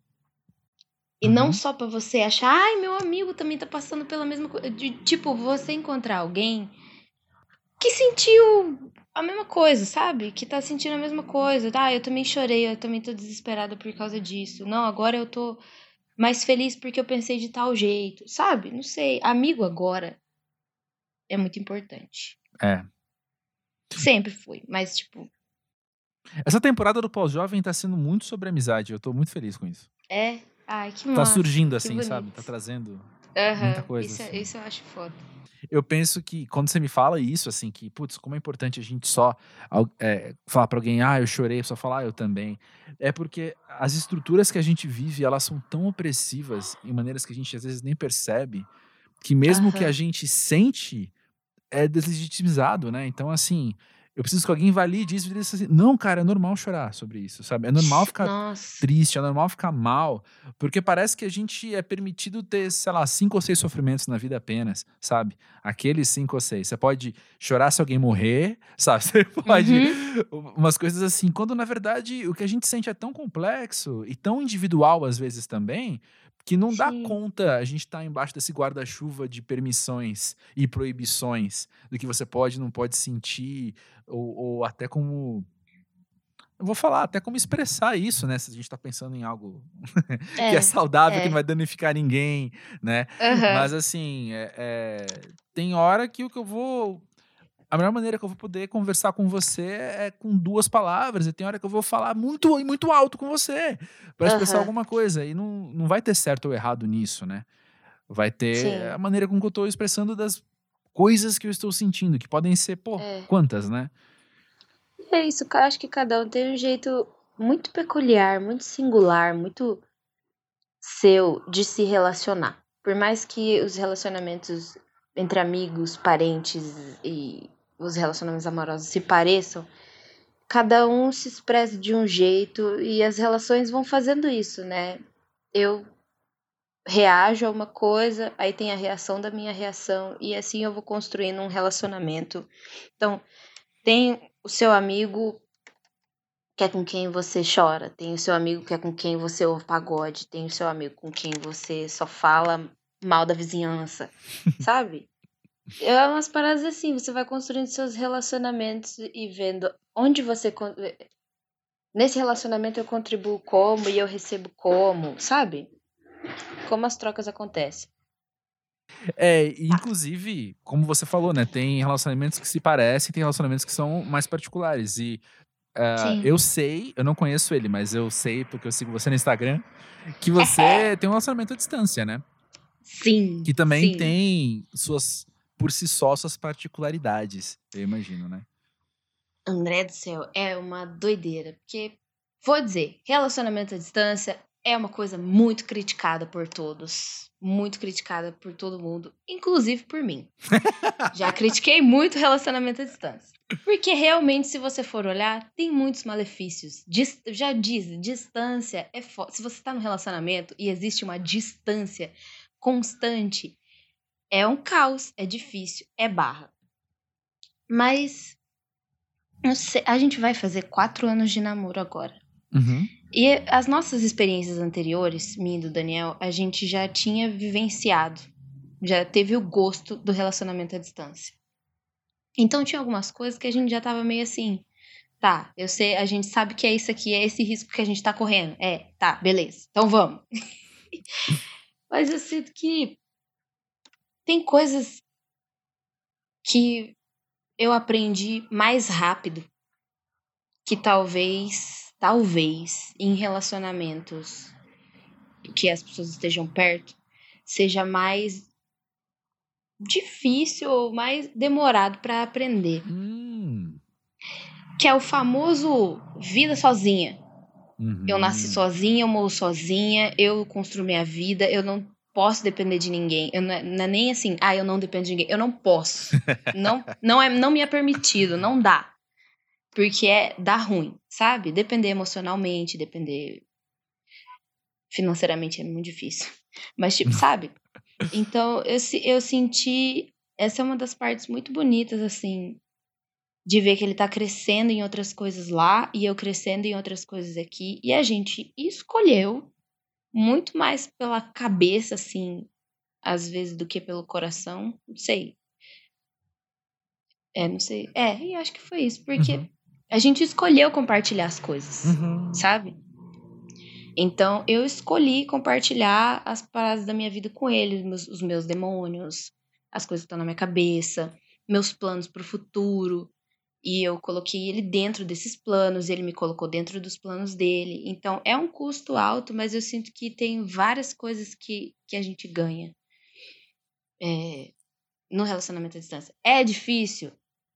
E não Uhum. só pra você achar, ai, meu amigo também tá passando pela mesma coisa. Tipo, você encontrar alguém que sentiu a mesma coisa, sabe? Que tá sentindo a mesma coisa. Ah, eu também chorei, eu também tô desesperada por causa disso. Não, agora eu tô mais feliz porque eu pensei de tal jeito, sabe? Não sei. Amigo agora é muito importante. É. Sempre foi, mas tipo, Essa temporada do Pós-Jovem tá sendo muito sobre amizade. Eu tô muito feliz com isso. é. Ai, que Tá massa. surgindo que assim, sabe? Tá trazendo Aham, muita coisa, Isso, é- assim. isso eu acho foda. eu penso que quando você me fala isso, assim, que, putz, como é importante a gente só é, falar pra alguém, ah, eu chorei, só falar, ah, eu também. É porque as estruturas que a gente vive, elas são tão opressivas em maneiras que a gente às vezes nem percebe, que mesmo o que a gente sente é deslegitimizado, né? Então, assim, eu preciso que alguém valide isso e diga assim, não, cara, é normal chorar sobre isso, sabe? É normal ficar Nossa. triste, é normal ficar mal, porque parece que a gente é permitido ter, sei lá, cinco ou seis sofrimentos na vida apenas, sabe? Aqueles cinco ou seis. Você pode chorar se alguém morrer, sabe? Você pode. Uhum. Umas coisas assim, quando na verdade o que a gente sente é tão complexo e tão individual às vezes também. Que não dá Sim. conta a gente estar embaixo desse guarda-chuva de permissões e proibições do que você pode e não pode sentir, ou, ou até como eu vou falar até como expressar isso, né? Se a gente tá pensando em algo que é É, saudável, que é. não vai danificar ninguém, né? Aham. Mas assim, é- é, tem hora que o que eu vou. A melhor maneira que eu vou poder conversar com você é com duas palavras, e tem hora que eu vou falar muito e muito alto com você para expressar Aham. alguma coisa. E não, não vai ter certo ou errado nisso, né? Vai ter Sim. a maneira com que eu tô expressando das coisas que eu estou sentindo, que podem ser, pô, É. quantas, né? É isso, eu acho que cada um tem um jeito muito peculiar, muito singular, muito seu de se relacionar. Por mais que os relacionamentos entre amigos, parentes e os relacionamentos amorosos se pareçam, cada um se expressa de um jeito e as relações vão fazendo isso, né? Eu reajo a uma coisa, aí tem a reação da minha reação e assim eu vou construindo um relacionamento. Então, tem o seu amigo que é com quem você chora, tem o seu amigo que é com quem você ouve pagode, tem o seu amigo com quem você só fala mal da vizinhança, sabe? É umas paradas assim, você vai construindo seus relacionamentos e vendo onde você. con- Nesse relacionamento eu contribuo como e eu recebo como, sabe? Como as trocas acontecem. É, inclusive, como você falou, né? Tem relacionamentos que se parecem, tem relacionamentos que são mais particulares. E Sim. eu sei, eu não conheço ele, mas eu sei, porque eu sigo você no Instagram, que você tem um relacionamento à distância, né? Sim. Que também sim. tem suas, por si só, suas particularidades, eu imagino, né? André do céu, é uma doideira. Porque, vou dizer, relacionamento à distância é uma coisa muito criticada por todos. Muito criticada por todo mundo, inclusive por mim. Já critiquei muito relacionamento à distância. Porque realmente, se você for olhar, tem muitos malefícios. Dis- já diz, distância é. Se você tá no relacionamento e existe uma distância constante, é um caos, é difícil, é barra. Mas sei- a gente vai fazer quatro anos de namoro agora. Uhum. E as nossas experiências anteriores, minha e do Daniel, a gente já tinha vivenciado, já teve o gosto do relacionamento à distância. Então tinha algumas coisas que a gente já tava meio assim, tá, eu sei, a gente sabe que é isso aqui, é esse risco que a gente tá correndo. É, tá, beleza, então vamos. Mas eu sinto que tem coisas que eu aprendi mais rápido que talvez, talvez, em relacionamentos que as pessoas estejam perto, seja mais difícil ou mais demorado para aprender, Hum. que é o famoso vida sozinha. Eu nasci Uhum. sozinha, eu morro sozinha, eu construo minha vida, eu não posso depender de ninguém. Eu não, é, não é nem assim, ah, eu não dependo de ninguém. Eu não posso. não, não, é, não me é permitido, não dá. Porque é dá ruim, sabe? Depender emocionalmente, depender financeiramente é muito difícil. Mas, tipo, sabe? Então, eu, eu senti. Essa é uma das partes muito bonitas, assim, de ver que ele tá crescendo em outras coisas lá e eu crescendo em outras coisas aqui. E a gente escolheu muito mais pela cabeça, assim, às vezes, do que pelo coração. Não sei. É, não sei. É, e acho que foi isso, porque Uhum. a gente escolheu compartilhar as coisas, Uhum. sabe? Então, eu escolhi compartilhar as paradas da minha vida com ele, os meus, os meus demônios, as coisas que estão na minha cabeça, meus planos pro futuro. E eu coloquei ele dentro desses planos, ele me colocou dentro dos planos dele. Então, é um custo alto, mas eu sinto que tem várias coisas que, que a gente ganha é, no relacionamento à distância. É difícil?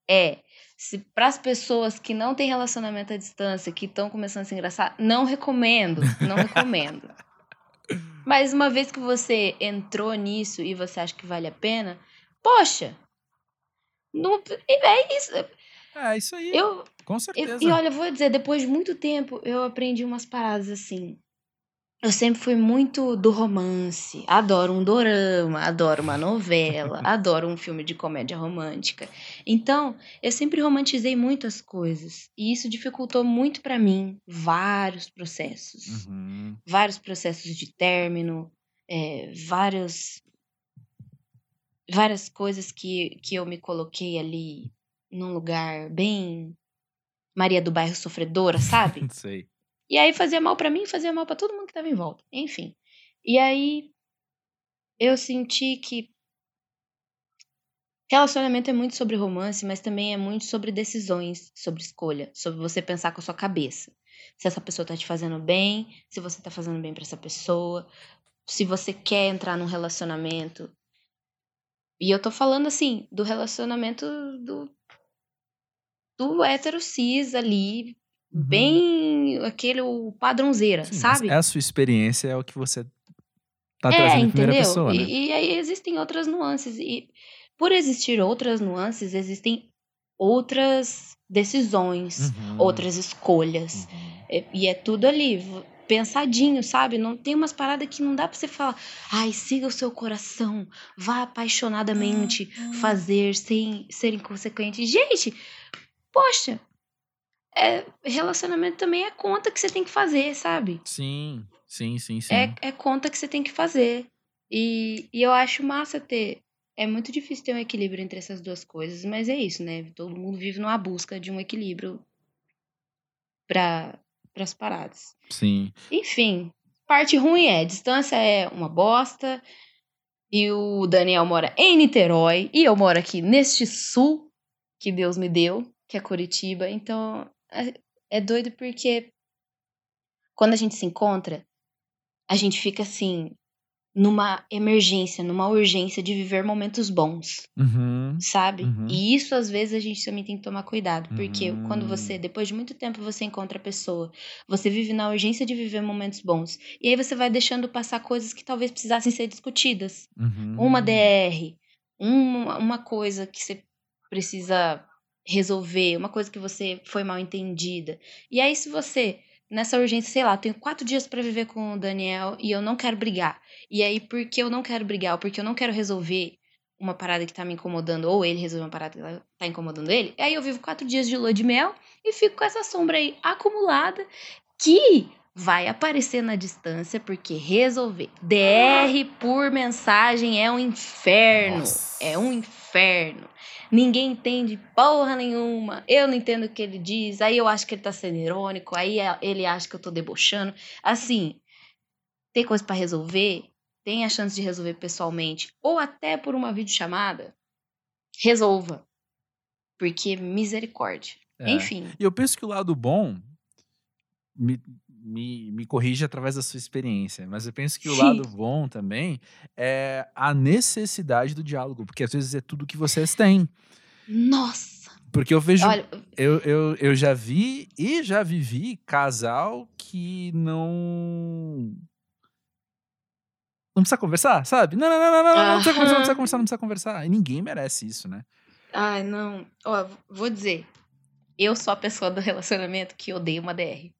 É. Se para as pessoas que não têm relacionamento à distância, que estão começando a se engraçar, não recomendo, não recomendo. Mas uma vez que você entrou nisso e você acha que vale a pena, poxa, não, é isso. É, isso aí, Eu, com e, certeza. e olha, eu vou dizer, depois de muito tempo, eu aprendi umas paradas assim. Eu sempre fui muito do romance. Adoro um dorama, adoro uma novela, adoro um filme de comédia romântica. Então, eu sempre romantizei muito as coisas. E isso dificultou muito pra mim vários processos. Uhum. Vários processos de término, é, vários, várias coisas que, que eu me coloquei ali num lugar bem Maria do Bairro sofredora, sabe? Sei. E aí fazia mal pra mim, fazia mal pra todo mundo que tava em volta. Enfim. E aí eu senti que relacionamento é muito sobre romance, mas também é muito sobre decisões, sobre escolha, sobre você pensar com a sua cabeça. Se essa pessoa tá te fazendo bem, se você tá fazendo bem pra essa pessoa, se você quer entrar num relacionamento E eu tô falando assim, do relacionamento do, do hétero cis ali, Uhum. bem aquele o padrãozeira, Sim, sabe? É a sua experiência, é o que você tá É, trazendo em primeira entendeu? pessoa, né? E, e aí existem outras nuances. E por existir outras nuances, existem outras decisões, Uhum, outras escolhas. uhum. É- E é tudo ali, pensadinho, sabe? Não tem umas paradas que não dá pra você falar, ai, siga o seu coração, vá apaixonadamente fazer sem ser inconsequente. Gente, poxa, é, relacionamento também é conta que você tem que fazer, sabe? Sim, sim, sim, sim. É, é conta que você tem que fazer. E, e eu acho massa ter. É muito difícil ter um equilíbrio entre essas duas coisas, mas é isso, né? Todo mundo vive numa busca de um equilíbrio para as paradas. Sim. Enfim, parte ruim é: distância é uma bosta. E o Daniel mora em Niterói. E eu moro aqui neste sul que Deus me deu, que é Curitiba. Então, é, é doido porque quando a gente se encontra, a gente fica assim, numa emergência, numa urgência de viver momentos bons, Uhum. sabe? Uhum. E isso às vezes a gente também tem que tomar cuidado, porque Uhum. quando você, depois de muito tempo, você encontra a pessoa, você vive na urgência de viver momentos bons, e aí você vai deixando passar coisas que talvez precisassem ser discutidas. Uhum. Uma DR, uma, uma coisa que você precisa resolver, uma coisa que você foi mal entendida. E aí, se você, nessa urgência, sei lá, tenho quatro dias pra viver com o Daniel e eu não quero brigar. E aí, porque eu não quero brigar, ou porque eu não quero resolver uma parada que tá me incomodando, ou ele resolver uma parada que tá incomodando ele, aí eu vivo quatro dias de lua de mel e fico com essa sombra aí acumulada que vai aparecer na distância, porque resolver. DR por mensagem é um inferno. Nossa. É um inferno. Ninguém entende porra nenhuma. Eu não entendo o que ele diz. Aí eu acho que ele tá sendo irônico. Aí é- ele acha que eu tô debochando. Assim, tem coisa pra resolver? Tem a chance de resolver pessoalmente. Ou até por uma videochamada? Resolva. Porque misericórdia. É. Enfim. E eu penso que o lado bom me, me, me corrige através da sua experiência, mas eu penso que o Sim. lado bom também é a necessidade do diálogo, porque às vezes é tudo que vocês têm. Nossa! Porque eu vejo, Olha, eu, eu, eu já vi e já vivi casal que não. Não precisa conversar, sabe? Não, não, não, não, não, não, não precisa conversar, não precisa conversar, não precisa conversar. E ninguém merece isso, né? Ai, não. Ó, vou dizer. Eu sou a pessoa do relacionamento que odeia uma DR.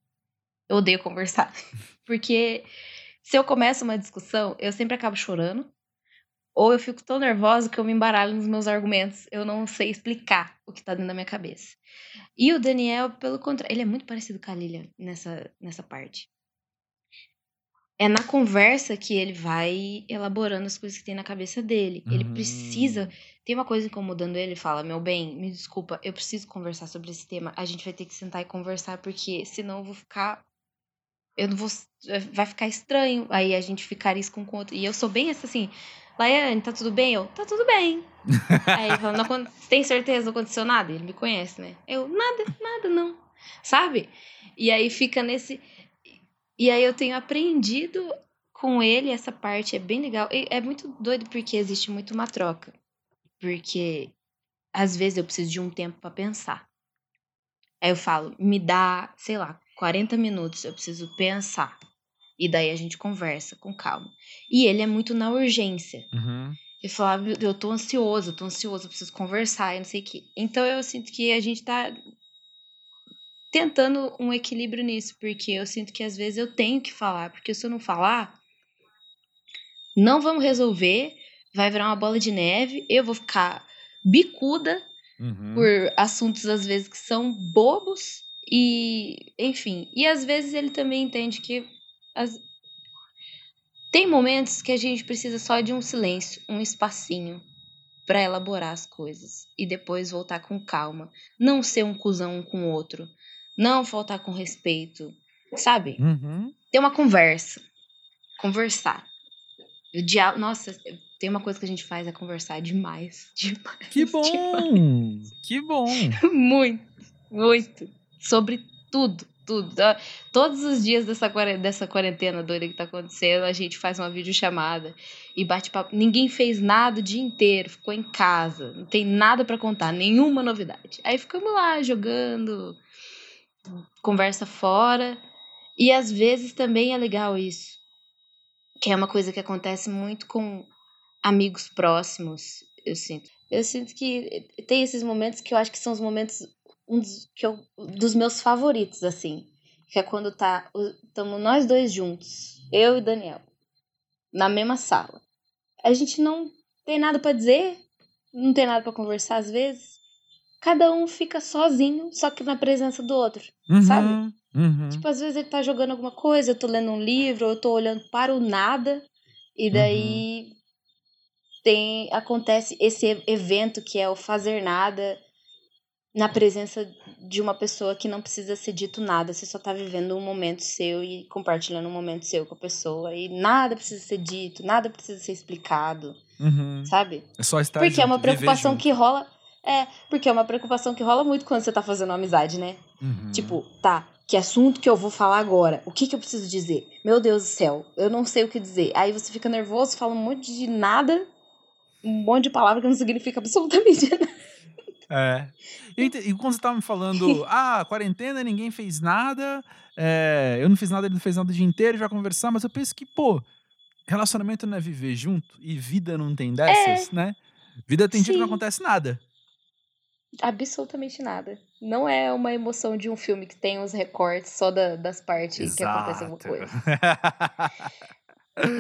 Eu odeio conversar. Porque se eu começo uma discussão, eu sempre acabo chorando. Ou eu fico tão nervosa que eu me embaralho nos meus argumentos. Eu não sei explicar o que tá dentro da minha cabeça. E o Daniel, pelo contrário, ele é muito parecido com a Lilian nessa, nessa parte. É na conversa que ele vai elaborando as coisas que tem na cabeça dele. Ele Uhum. precisa tem uma coisa incomodando ele, ele fala: Meu bem, me desculpa, eu preciso conversar sobre esse tema. A gente vai ter que sentar e conversar, porque senão eu vou ficar. Eu não vou. Vai ficar estranho. Aí a gente ficar isso com o outro. E eu sou bem essa assim. Laiane, tá tudo bem? Eu, tá tudo bem. Aí ele não, acon- tem certeza não aconteceu nada? Ele me conhece, né? Eu, nada, nada não. Sabe? E aí fica nesse. E aí eu tenho aprendido com ele, essa parte é bem legal. E é muito doido porque existe muito uma troca. Porque às vezes eu preciso de um tempo pra pensar. Aí eu falo, me dá, sei lá, 40 minutos, eu preciso pensar. E daí a gente conversa com calma. E ele é muito na urgência. Uhum. Ele falava, "Meu Deus, eu tô ansioso, eu tô ansioso, eu preciso conversar, e não sei o quê. Então eu sinto que a gente tá tentando um equilíbrio nisso, porque eu sinto que às vezes eu tenho que falar, porque se eu não falar, não vamos resolver, vai virar uma bola de neve, eu vou ficar bicuda Uhum. por assuntos às vezes que são bobos e enfim e às vezes ele também entende que as... tem momentos que a gente precisa só de um silêncio um espacinho para elaborar as coisas e depois voltar com calma não ser um cuzão um com o outro não faltar com respeito sabe Uhum. ter uma conversa conversar o dia... nossa tem uma coisa que a gente faz é conversar demais demais Que demais. bom! Que bom! Muito, muito. Sobre tudo, tudo. Tá? Todos os dias dessa, dessa quarentena doida que tá acontecendo, a gente faz uma videochamada e bate papo. Ninguém fez nada o dia inteiro, ficou em casa, não tem nada para contar, nenhuma novidade. Aí ficamos lá jogando, conversa fora. E às vezes também é legal isso. Que é uma coisa que acontece muito com amigos próximos, eu sinto. Eu sinto que tem esses momentos que eu acho que são os momentos um dos, que eu, dos meus favoritos, assim. Que é quando tá. Estamos nós dois juntos, eu e Daniel, na mesma sala. A gente não tem nada para dizer, não tem nada para conversar às vezes. Cada um fica sozinho, só que na presença do outro, uhum, sabe? Uhum. Tipo, às vezes ele tá jogando alguma coisa, eu tô lendo um livro, eu tô olhando para o nada, e daí uhum. tem acontece esse evento que é o fazer nada na presença de uma pessoa que não precisa ser dito nada, você só tá vivendo um momento seu e compartilhando um momento seu com a pessoa, e nada precisa ser dito, nada precisa ser explicado, uhum. sabe? É só estar Porque junto, é uma preocupação que rola. É, porque é uma preocupação que rola muito quando você tá fazendo uma amizade, né? Uhum. Tipo, tá, que assunto que eu vou falar agora? O que que eu preciso dizer? Meu Deus do céu, eu não sei o que dizer. Aí você fica nervoso, fala um monte de nada, um monte de palavra que não significa absolutamente nada. É. E, e, quando você tava me falando, ah, quarentena, ninguém fez nada, é, eu não fiz nada, ele não fez nada o dia inteiro, já conversar, mas eu penso que, pô, relacionamento não é viver junto e vida não tem dessas, é. né? Vida tem Sim. dia que não acontece nada. Absolutamente nada. Não é uma emoção de um filme que tem os recortes só da, das partes Exato. que acontece alguma coisa.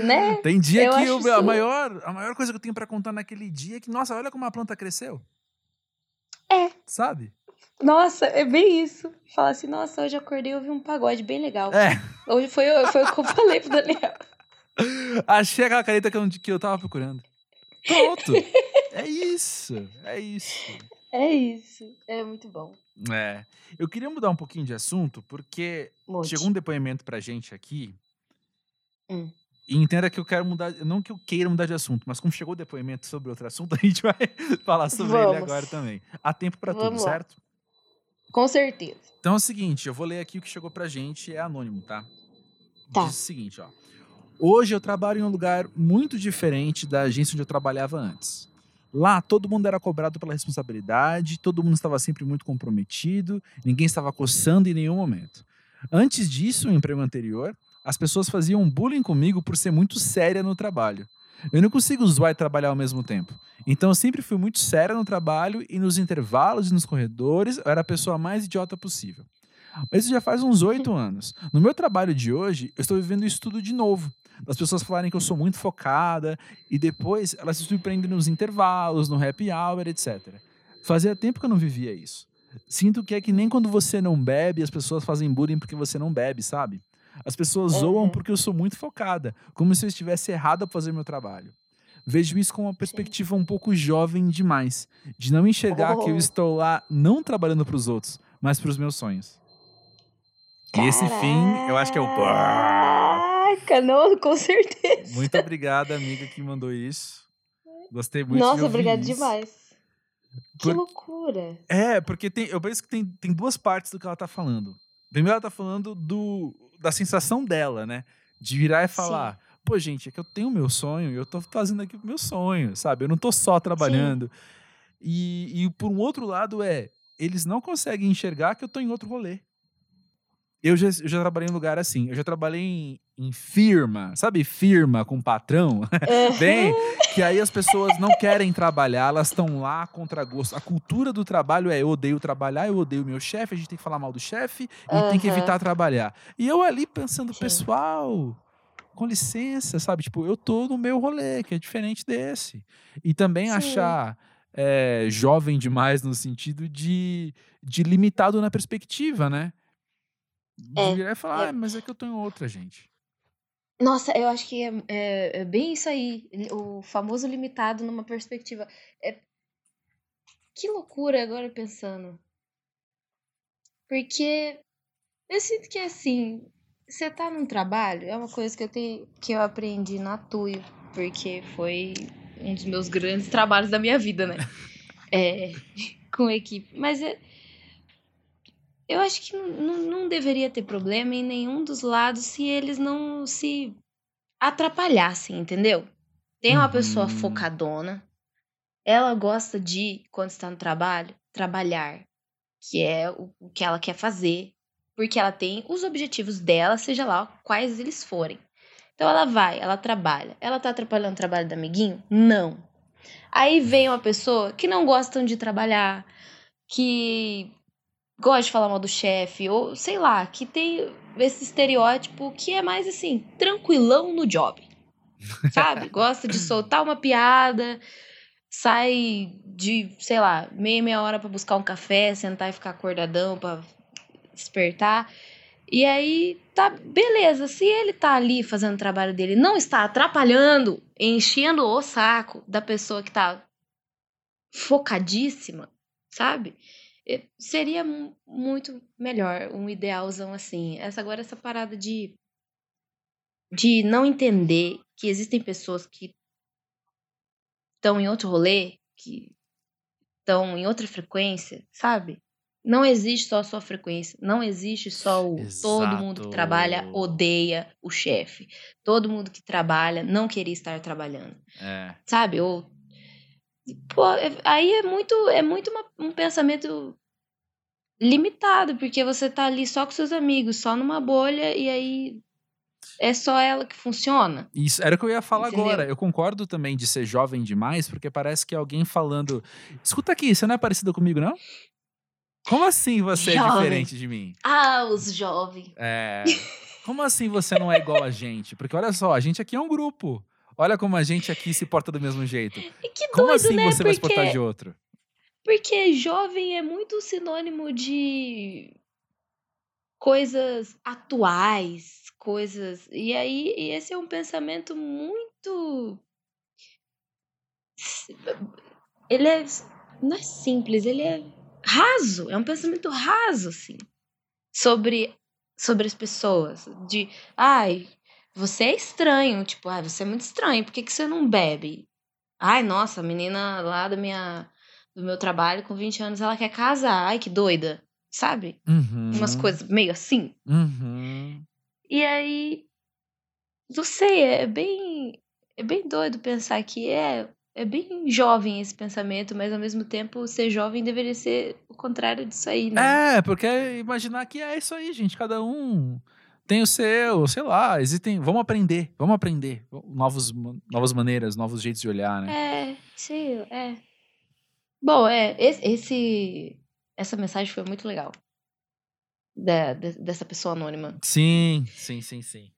né? Tem dia eu que eu, a, maior, a maior coisa que eu tenho para contar naquele dia é que, nossa, olha como a planta cresceu. É. Sabe? Nossa, é bem isso. Fala assim, nossa, hoje acordei e ouvi um pagode bem legal. É. Hoje foi, foi o que eu falei pro Daniel. Achei aquela careta que eu, que eu tava procurando. Pronto. é isso. É isso. É isso. É muito bom. É. Eu queria mudar um pouquinho de assunto, porque chegou um depoimento pra gente aqui. Hum. E entenda que eu quero mudar, não que eu queira mudar de assunto, mas como chegou o depoimento sobre outro assunto, a gente vai falar sobre Vamos. ele agora também. Há tempo para tudo, lá. certo? Com certeza. Então é o seguinte, eu vou ler aqui o que chegou pra gente, é anônimo, tá? Tá. Diz o seguinte, ó. Hoje eu trabalho em um lugar muito diferente da agência onde eu trabalhava antes. Lá todo mundo era cobrado pela responsabilidade, todo mundo estava sempre muito comprometido, ninguém estava coçando em nenhum momento. Antes disso, o emprego anterior, as pessoas faziam bullying comigo por ser muito séria no trabalho. Eu não consigo zoar e trabalhar ao mesmo tempo. Então eu sempre fui muito séria no trabalho e nos intervalos e nos corredores eu era a pessoa mais idiota possível. Mas isso já faz uns oito anos. No meu trabalho de hoje, eu estou vivendo isso tudo de novo. Das pessoas falarem que eu sou muito focada e depois elas se surpreendem nos intervalos, no happy hour, etc. Fazia tempo que eu não vivia isso. Sinto que é que nem quando você não bebe, as pessoas fazem bullying porque você não bebe, sabe? As pessoas uhum. zoam porque eu sou muito focada, como se eu estivesse errado a fazer meu trabalho. Vejo isso com uma perspectiva um pouco jovem demais, de não enxergar oh. que eu estou lá não trabalhando para os outros, mas para os meus sonhos. Caraca. E esse fim, eu acho que é o. Caraca, não, com certeza. Muito obrigada, amiga, que mandou isso. Gostei muito Nossa, de obrigada isso. demais. Que Por... loucura. É, porque tem, eu penso que tem, tem duas partes do que ela tá falando. Primeiro, ela tá falando do, da sensação dela, né? De virar e falar. Sim. Pô, gente, é que eu tenho meu sonho e eu tô fazendo aqui o meu sonho, sabe? Eu não tô só trabalhando. E, e por um outro lado é, eles não conseguem enxergar que eu tô em outro rolê. Eu já, eu já trabalhei em lugar assim. Eu já trabalhei em, em firma, sabe? Firma com patrão. Bem, que aí as pessoas não querem trabalhar, elas estão lá contra gosto. A cultura do trabalho é eu odeio trabalhar, eu odeio meu chefe, a gente tem que falar mal do chefe e uhum. tem que evitar trabalhar. E eu ali pensando, Sim. pessoal, com licença, sabe? Tipo, eu tô no meu rolê, que é diferente desse. E também Sim. achar é, jovem demais no sentido de, de limitado na perspectiva, né? É, virar e falar, é. ah, mas é que eu em outra, gente. Nossa, eu acho que é, é, é bem isso aí. O famoso limitado numa perspectiva. É... Que loucura agora pensando. Porque eu sinto que assim, você tá num trabalho, é uma coisa que eu tenho que eu aprendi na Tuyo, porque foi um dos meus grandes trabalhos da minha vida, né? É, com equipe. Mas é, eu acho que não, não deveria ter problema em nenhum dos lados se eles não se atrapalhassem, entendeu? Tem uma pessoa Uhum. focadona, ela gosta de, quando está no trabalho, trabalhar, que é o, o que ela quer fazer, porque ela tem os objetivos dela, seja lá quais eles forem. Então ela vai, ela trabalha. Ela tá atrapalhando o trabalho do amiguinho? Não. Aí vem uma pessoa que não gostam de trabalhar, que gosta de falar mal do chefe, ou sei lá, que tem esse estereótipo que é mais assim, tranquilão no job. Sabe? Gosta de soltar uma piada, sai de, sei lá, meia, meia hora pra buscar um café, sentar e ficar acordadão pra despertar. E aí, tá, beleza. Se ele tá ali fazendo o trabalho dele, não está atrapalhando, enchendo o saco da pessoa que tá focadíssima, sabe? Eh, Seria mu- muito melhor, um idealzão assim. Essa agora essa parada de de não entender que existem pessoas que estão em outro rolê, que estão em outra frequência, sabe? Não existe só a sua frequência, não existe só o todo mundo que trabalha Exato. odeia o chefe. Todo mundo que trabalha não queria estar trabalhando, É. sabe? Ou pô, é- aí é muito é muito uma- um pensamento limitado, porque você tá ali só com seus amigos, só numa bolha e aí é só ela que funciona. Isso era o que eu ia falar Entendeu? agora. Eu concordo também de ser jovem demais, porque parece que é alguém falando. Escuta aqui, você não é parecido comigo, não? Como assim você é Jovem. diferente de mim? Ah, os jovens. É. Como assim você não é igual a gente? Porque olha só, a gente aqui é um grupo. Olha como a gente aqui se porta do mesmo jeito. E que Como doido, assim né? você vai se porque, portar de outro? porque jovem é muito sinônimo de coisas atuais, coisas. E aí, e esse é um pensamento muito. Ele é. Não é simples, ele é raso. É um pensamento raso, assim. Sobre, sobre as pessoas. De. Ai, você é estranho. Tipo, ai, você é muito estranho. Por que, que você não bebe? Ai, nossa, a menina lá da minha, do meu trabalho com 20 anos, ela quer casar. Ai, que doida. Sabe? Uhum, Umas coisas meio assim. Uhum. E aí, não sei, é bem, é bem doido pensar que é, é bem jovem esse pensamento, mas ao mesmo tempo ser jovem deveria ser o contrário disso aí, né? É, porque imaginar que é isso aí, gente. Cada um tem o seu, sei lá, existem. Vamos aprender, vamos aprender. Novos, novas maneiras, novos jeitos de olhar, né? É, sim, é. Bom, é, esse, essa mensagem foi muito legal. Da, de- dessa pessoa anônima. Sim, sim, sim, sim.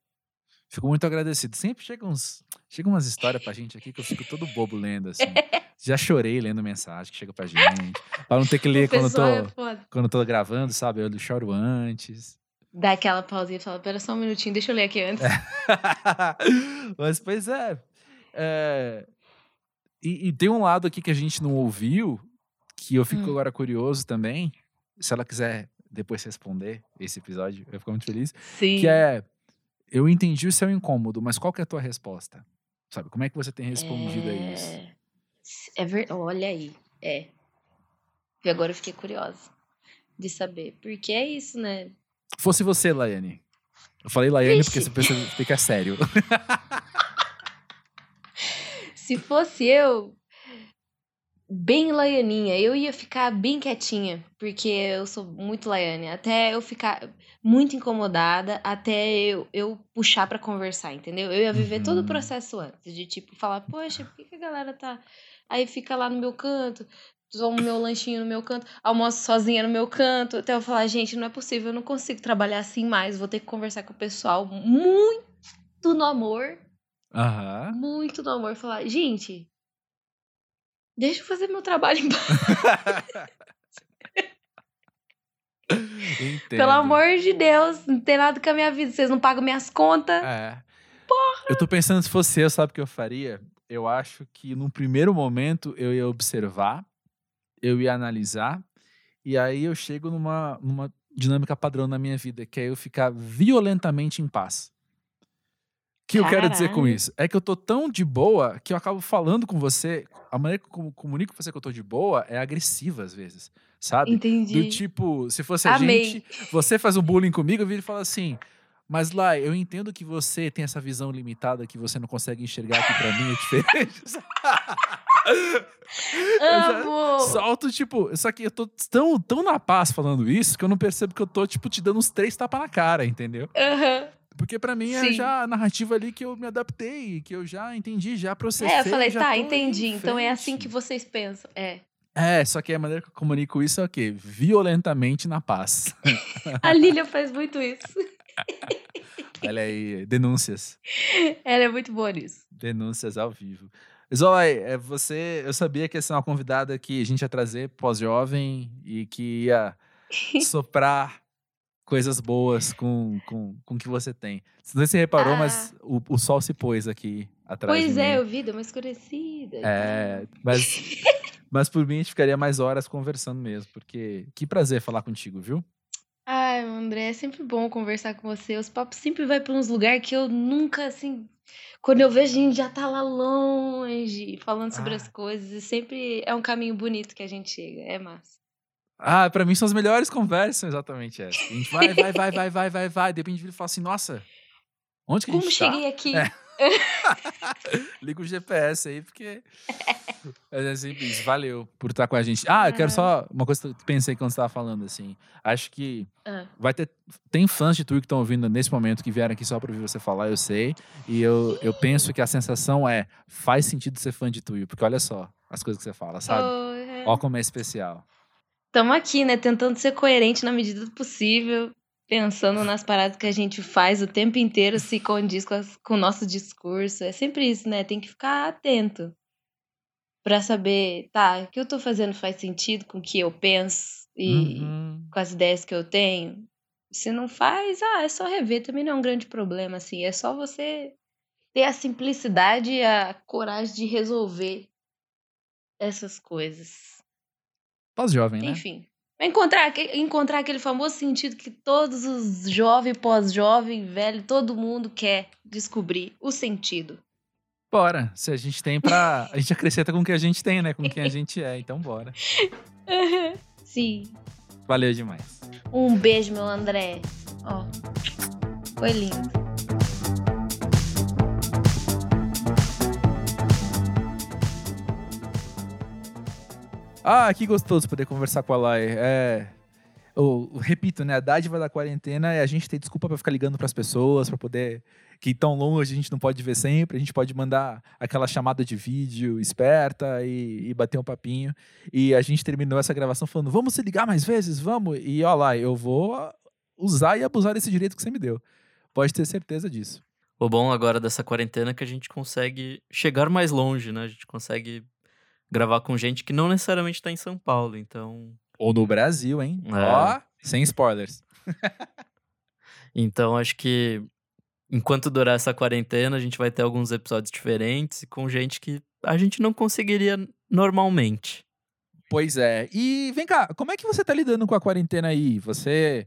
Fico muito agradecido. Sempre chegam uns, chega umas histórias pra gente aqui que eu fico todo bobo lendo, assim. Já chorei lendo mensagem que chega pra gente. Pra não ter que ler quando eu, é tô, foda. quando eu tô gravando, sabe? Eu choro antes. Dá aquela pausinha e fala, pera só um minutinho, deixa eu ler aqui antes. Mas, pois é. é, E, e tem um lado aqui que a gente não ouviu, que eu fico Hum. agora curioso também. Se ela quiser depois responder esse episódio, eu fico muito feliz. Sim. Que é, eu entendi o seu incômodo, mas qual que é a tua resposta? Sabe, como é que você tem respondido a isso? É, é ver... Olha aí, é. E agora eu fiquei curiosa de saber. Porque é isso, né? Fosse você, Laiane. Eu falei Laiane porque Vixe. você pensa- fica sério. Se fosse eu, bem laianinha, eu ia ficar bem quietinha. Porque eu sou muito laiane. Até eu ficar muito incomodada, até eu, eu puxar pra conversar, entendeu? Eu ia viver todo o Uhum. processo antes. De tipo, falar, poxa, por que, que a galera tá. Aí fica lá no meu canto. Tomo meu lanchinho no meu canto, almoço sozinha no meu canto, até eu falar, gente, não é possível, eu não consigo trabalhar assim mais, vou ter que conversar com o pessoal muito no amor, Aham. muito no amor, falar, gente, deixa eu fazer meu trabalho em paz. Pelo amor de Deus, não tem nada com a minha vida, vocês não pagam minhas contas. É. Eu tô pensando se fosse eu, sabe o que eu faria? Eu acho que num primeiro momento eu ia observar, eu ia analisar, e aí eu chego numa, numa dinâmica padrão na minha vida, que é eu ficar violentamente em paz. O que eu quero dizer com Caralho. isso? É que eu tô tão de boa que eu acabo falando com você. A maneira que eu comu- comunico com você que eu tô de boa é agressiva às vezes. sabe? Entendi. Do tipo, se fosse a Amei. gente, você faz um bullying comigo, eu viro e falo assim. Mas lá, eu entendo que você tem essa visão limitada que você não consegue enxergar aqui pra mim é diferente. já Amo! Solto, tipo, só que eu tô tão, tão na paz falando isso que eu não percebo que eu tô, tipo, te dando uns três tapas na cara, entendeu? Aham. Porque pra mim é Sim. já a narrativa ali que eu me adaptei, que eu já entendi, já processei. É, eu falei, tá, entendi. Então é assim que vocês pensam. É. É, só que a maneira que eu comunico isso é o quê? Violentamente na paz. A Lilia faz muito isso. Olha aí, denúncias. Ela é muito boa nisso. Denúncias ao vivo. Zolai, é você. Eu sabia que ia ser uma convidada que a gente ia trazer pós-jovem e que ia soprar coisas boas com, com, com o que você tem. Não sei se você reparou, Ah. mas o, o sol se pôs aqui atrás. Pois é, eu vi, deu uma escurecida. É, mas, mas por mim a gente ficaria mais horas conversando mesmo, porque que prazer falar contigo, viu? Ai, André, é sempre bom conversar com você. Os papos sempre vai para uns lugares que eu nunca, assim. Quando eu vejo, a gente já tá lá longe, falando sobre Ah. as coisas. E sempre é um caminho bonito que a gente chega. É massa. Ah, pra mim são as melhores conversas, exatamente essa. A gente vai, vai, vai, vai, vai, vai, vai. De repente vira e fala assim, nossa, onde que a Como gente tá? cheguei aqui? É. Liga o GPS aí, porque. É. Valeu por estar com a gente. Ah, eu quero Ah. só. Uma coisa que eu pensei quando você estava falando, assim. Acho que Ah. vai ter. Tem fãs de tu que estão ouvindo nesse momento que vieram aqui só pra ouvir você falar, eu sei. E eu, eu penso que a sensação é: faz sentido ser fã de Tuyo, porque olha só as coisas que você fala, sabe? Ó como é especial. Tamo aqui, né? Tentando ser coerente na medida do possível. Pensando nas paradas que a gente faz o tempo inteiro, se condiz com, as- com o nosso discurso. É sempre isso, né? Tem que ficar atento. Pra saber, tá, o que eu tô fazendo faz sentido com o que eu penso e Uhum. com as ideias que eu tenho. Se não faz, ah, é só rever, também não é um grande problema, assim. É só você ter a simplicidade e a coragem de resolver essas coisas. Pós-jovem, né? Enfim. Encontrar, encontrar aquele famoso sentido que todos os jovens, pós-jovem, velho, todo mundo quer descobrir o sentido. Bora. Se a gente tem pra. A gente acrescenta com o que a gente tem, né? Com quem a gente é. Então bora. Sim. Valeu demais. Um beijo, meu André. Ó. Foi lindo. Ah, que gostoso poder conversar com a Lai. É. Eu, eu repito, né? A dádiva da quarentena é a gente ter desculpa pra ficar ligando pras pessoas, pra poder. Que tão longe a gente não pode ver sempre. A gente pode mandar aquela chamada de vídeo esperta e, e bater um papinho. E a gente terminou essa gravação falando: vamos se ligar mais vezes? Vamos? E ó lá, eu vou usar e abusar desse direito que você me deu. Pode ter certeza disso. O bom agora dessa quarentena é que a gente consegue chegar mais longe, né? A gente consegue gravar com gente que não necessariamente tá em São Paulo, então. Ou no Brasil, hein? É. Ó, sem spoilers. Então acho que enquanto durar essa quarentena, a gente vai ter alguns episódios diferentes e com gente que a gente não conseguiria normalmente. Pois é. E vem cá, como é que você tá lidando com a quarentena aí? Você.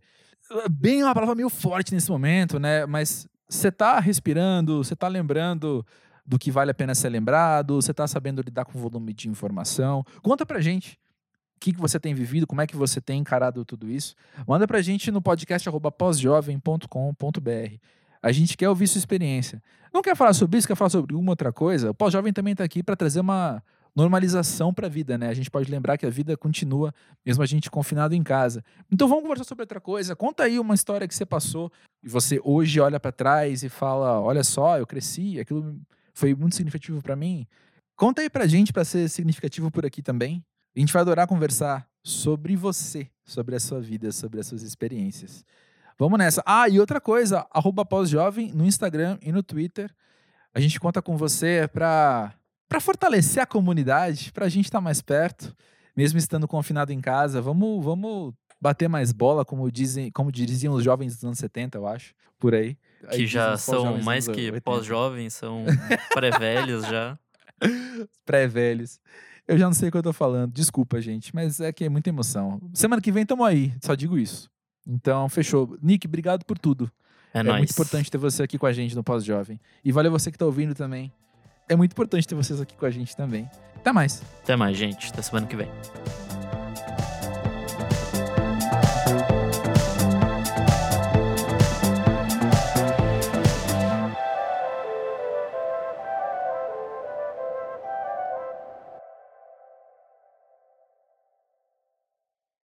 Bem uma palavra meio forte nesse momento, né? Mas você tá respirando, você tá lembrando do que vale a pena ser lembrado, você tá sabendo lidar com o volume de informação. Conta pra gente o que, que você tem vivido, como é que você tem encarado tudo isso. Manda pra gente no podcast pós-jovem.com.br. A gente quer ouvir sua experiência. Não quer falar sobre isso, quer falar sobre alguma outra coisa? O pós-jovem também tá aqui para trazer uma normalização para a vida, né? A gente pode lembrar que a vida continua, mesmo a gente confinado em casa. Então vamos conversar sobre outra coisa. Conta aí uma história que você passou e você hoje olha para trás e fala: olha só, eu cresci, aquilo foi muito significativo para mim. Conta aí pra gente para ser significativo por aqui também. A gente vai adorar conversar sobre você, sobre a sua vida, sobre as suas experiências. Vamos nessa. Ah, e outra coisa, arroba pós-jovem no Instagram e no Twitter. A gente conta com você para para fortalecer a comunidade, para a gente estar mais perto, mesmo estando confinado em casa. Vamos, vamos bater mais bola, como dizem, como diziam os jovens dos anos 70, eu acho, por aí. Que já são mais que 80. pós-jovens, são pré-velhos já. pré-velhos. Eu já não sei o que eu tô falando. Desculpa, gente, mas é que é muita emoção. Semana que vem tamo aí, só digo isso. Então, fechou. Nick, obrigado por tudo. É, É, nóis. muito importante ter você aqui com a gente no Pós-Jovem. E valeu você que tá ouvindo também. É muito importante ter vocês aqui com a gente também. Até mais. Até mais, gente. Até semana que vem.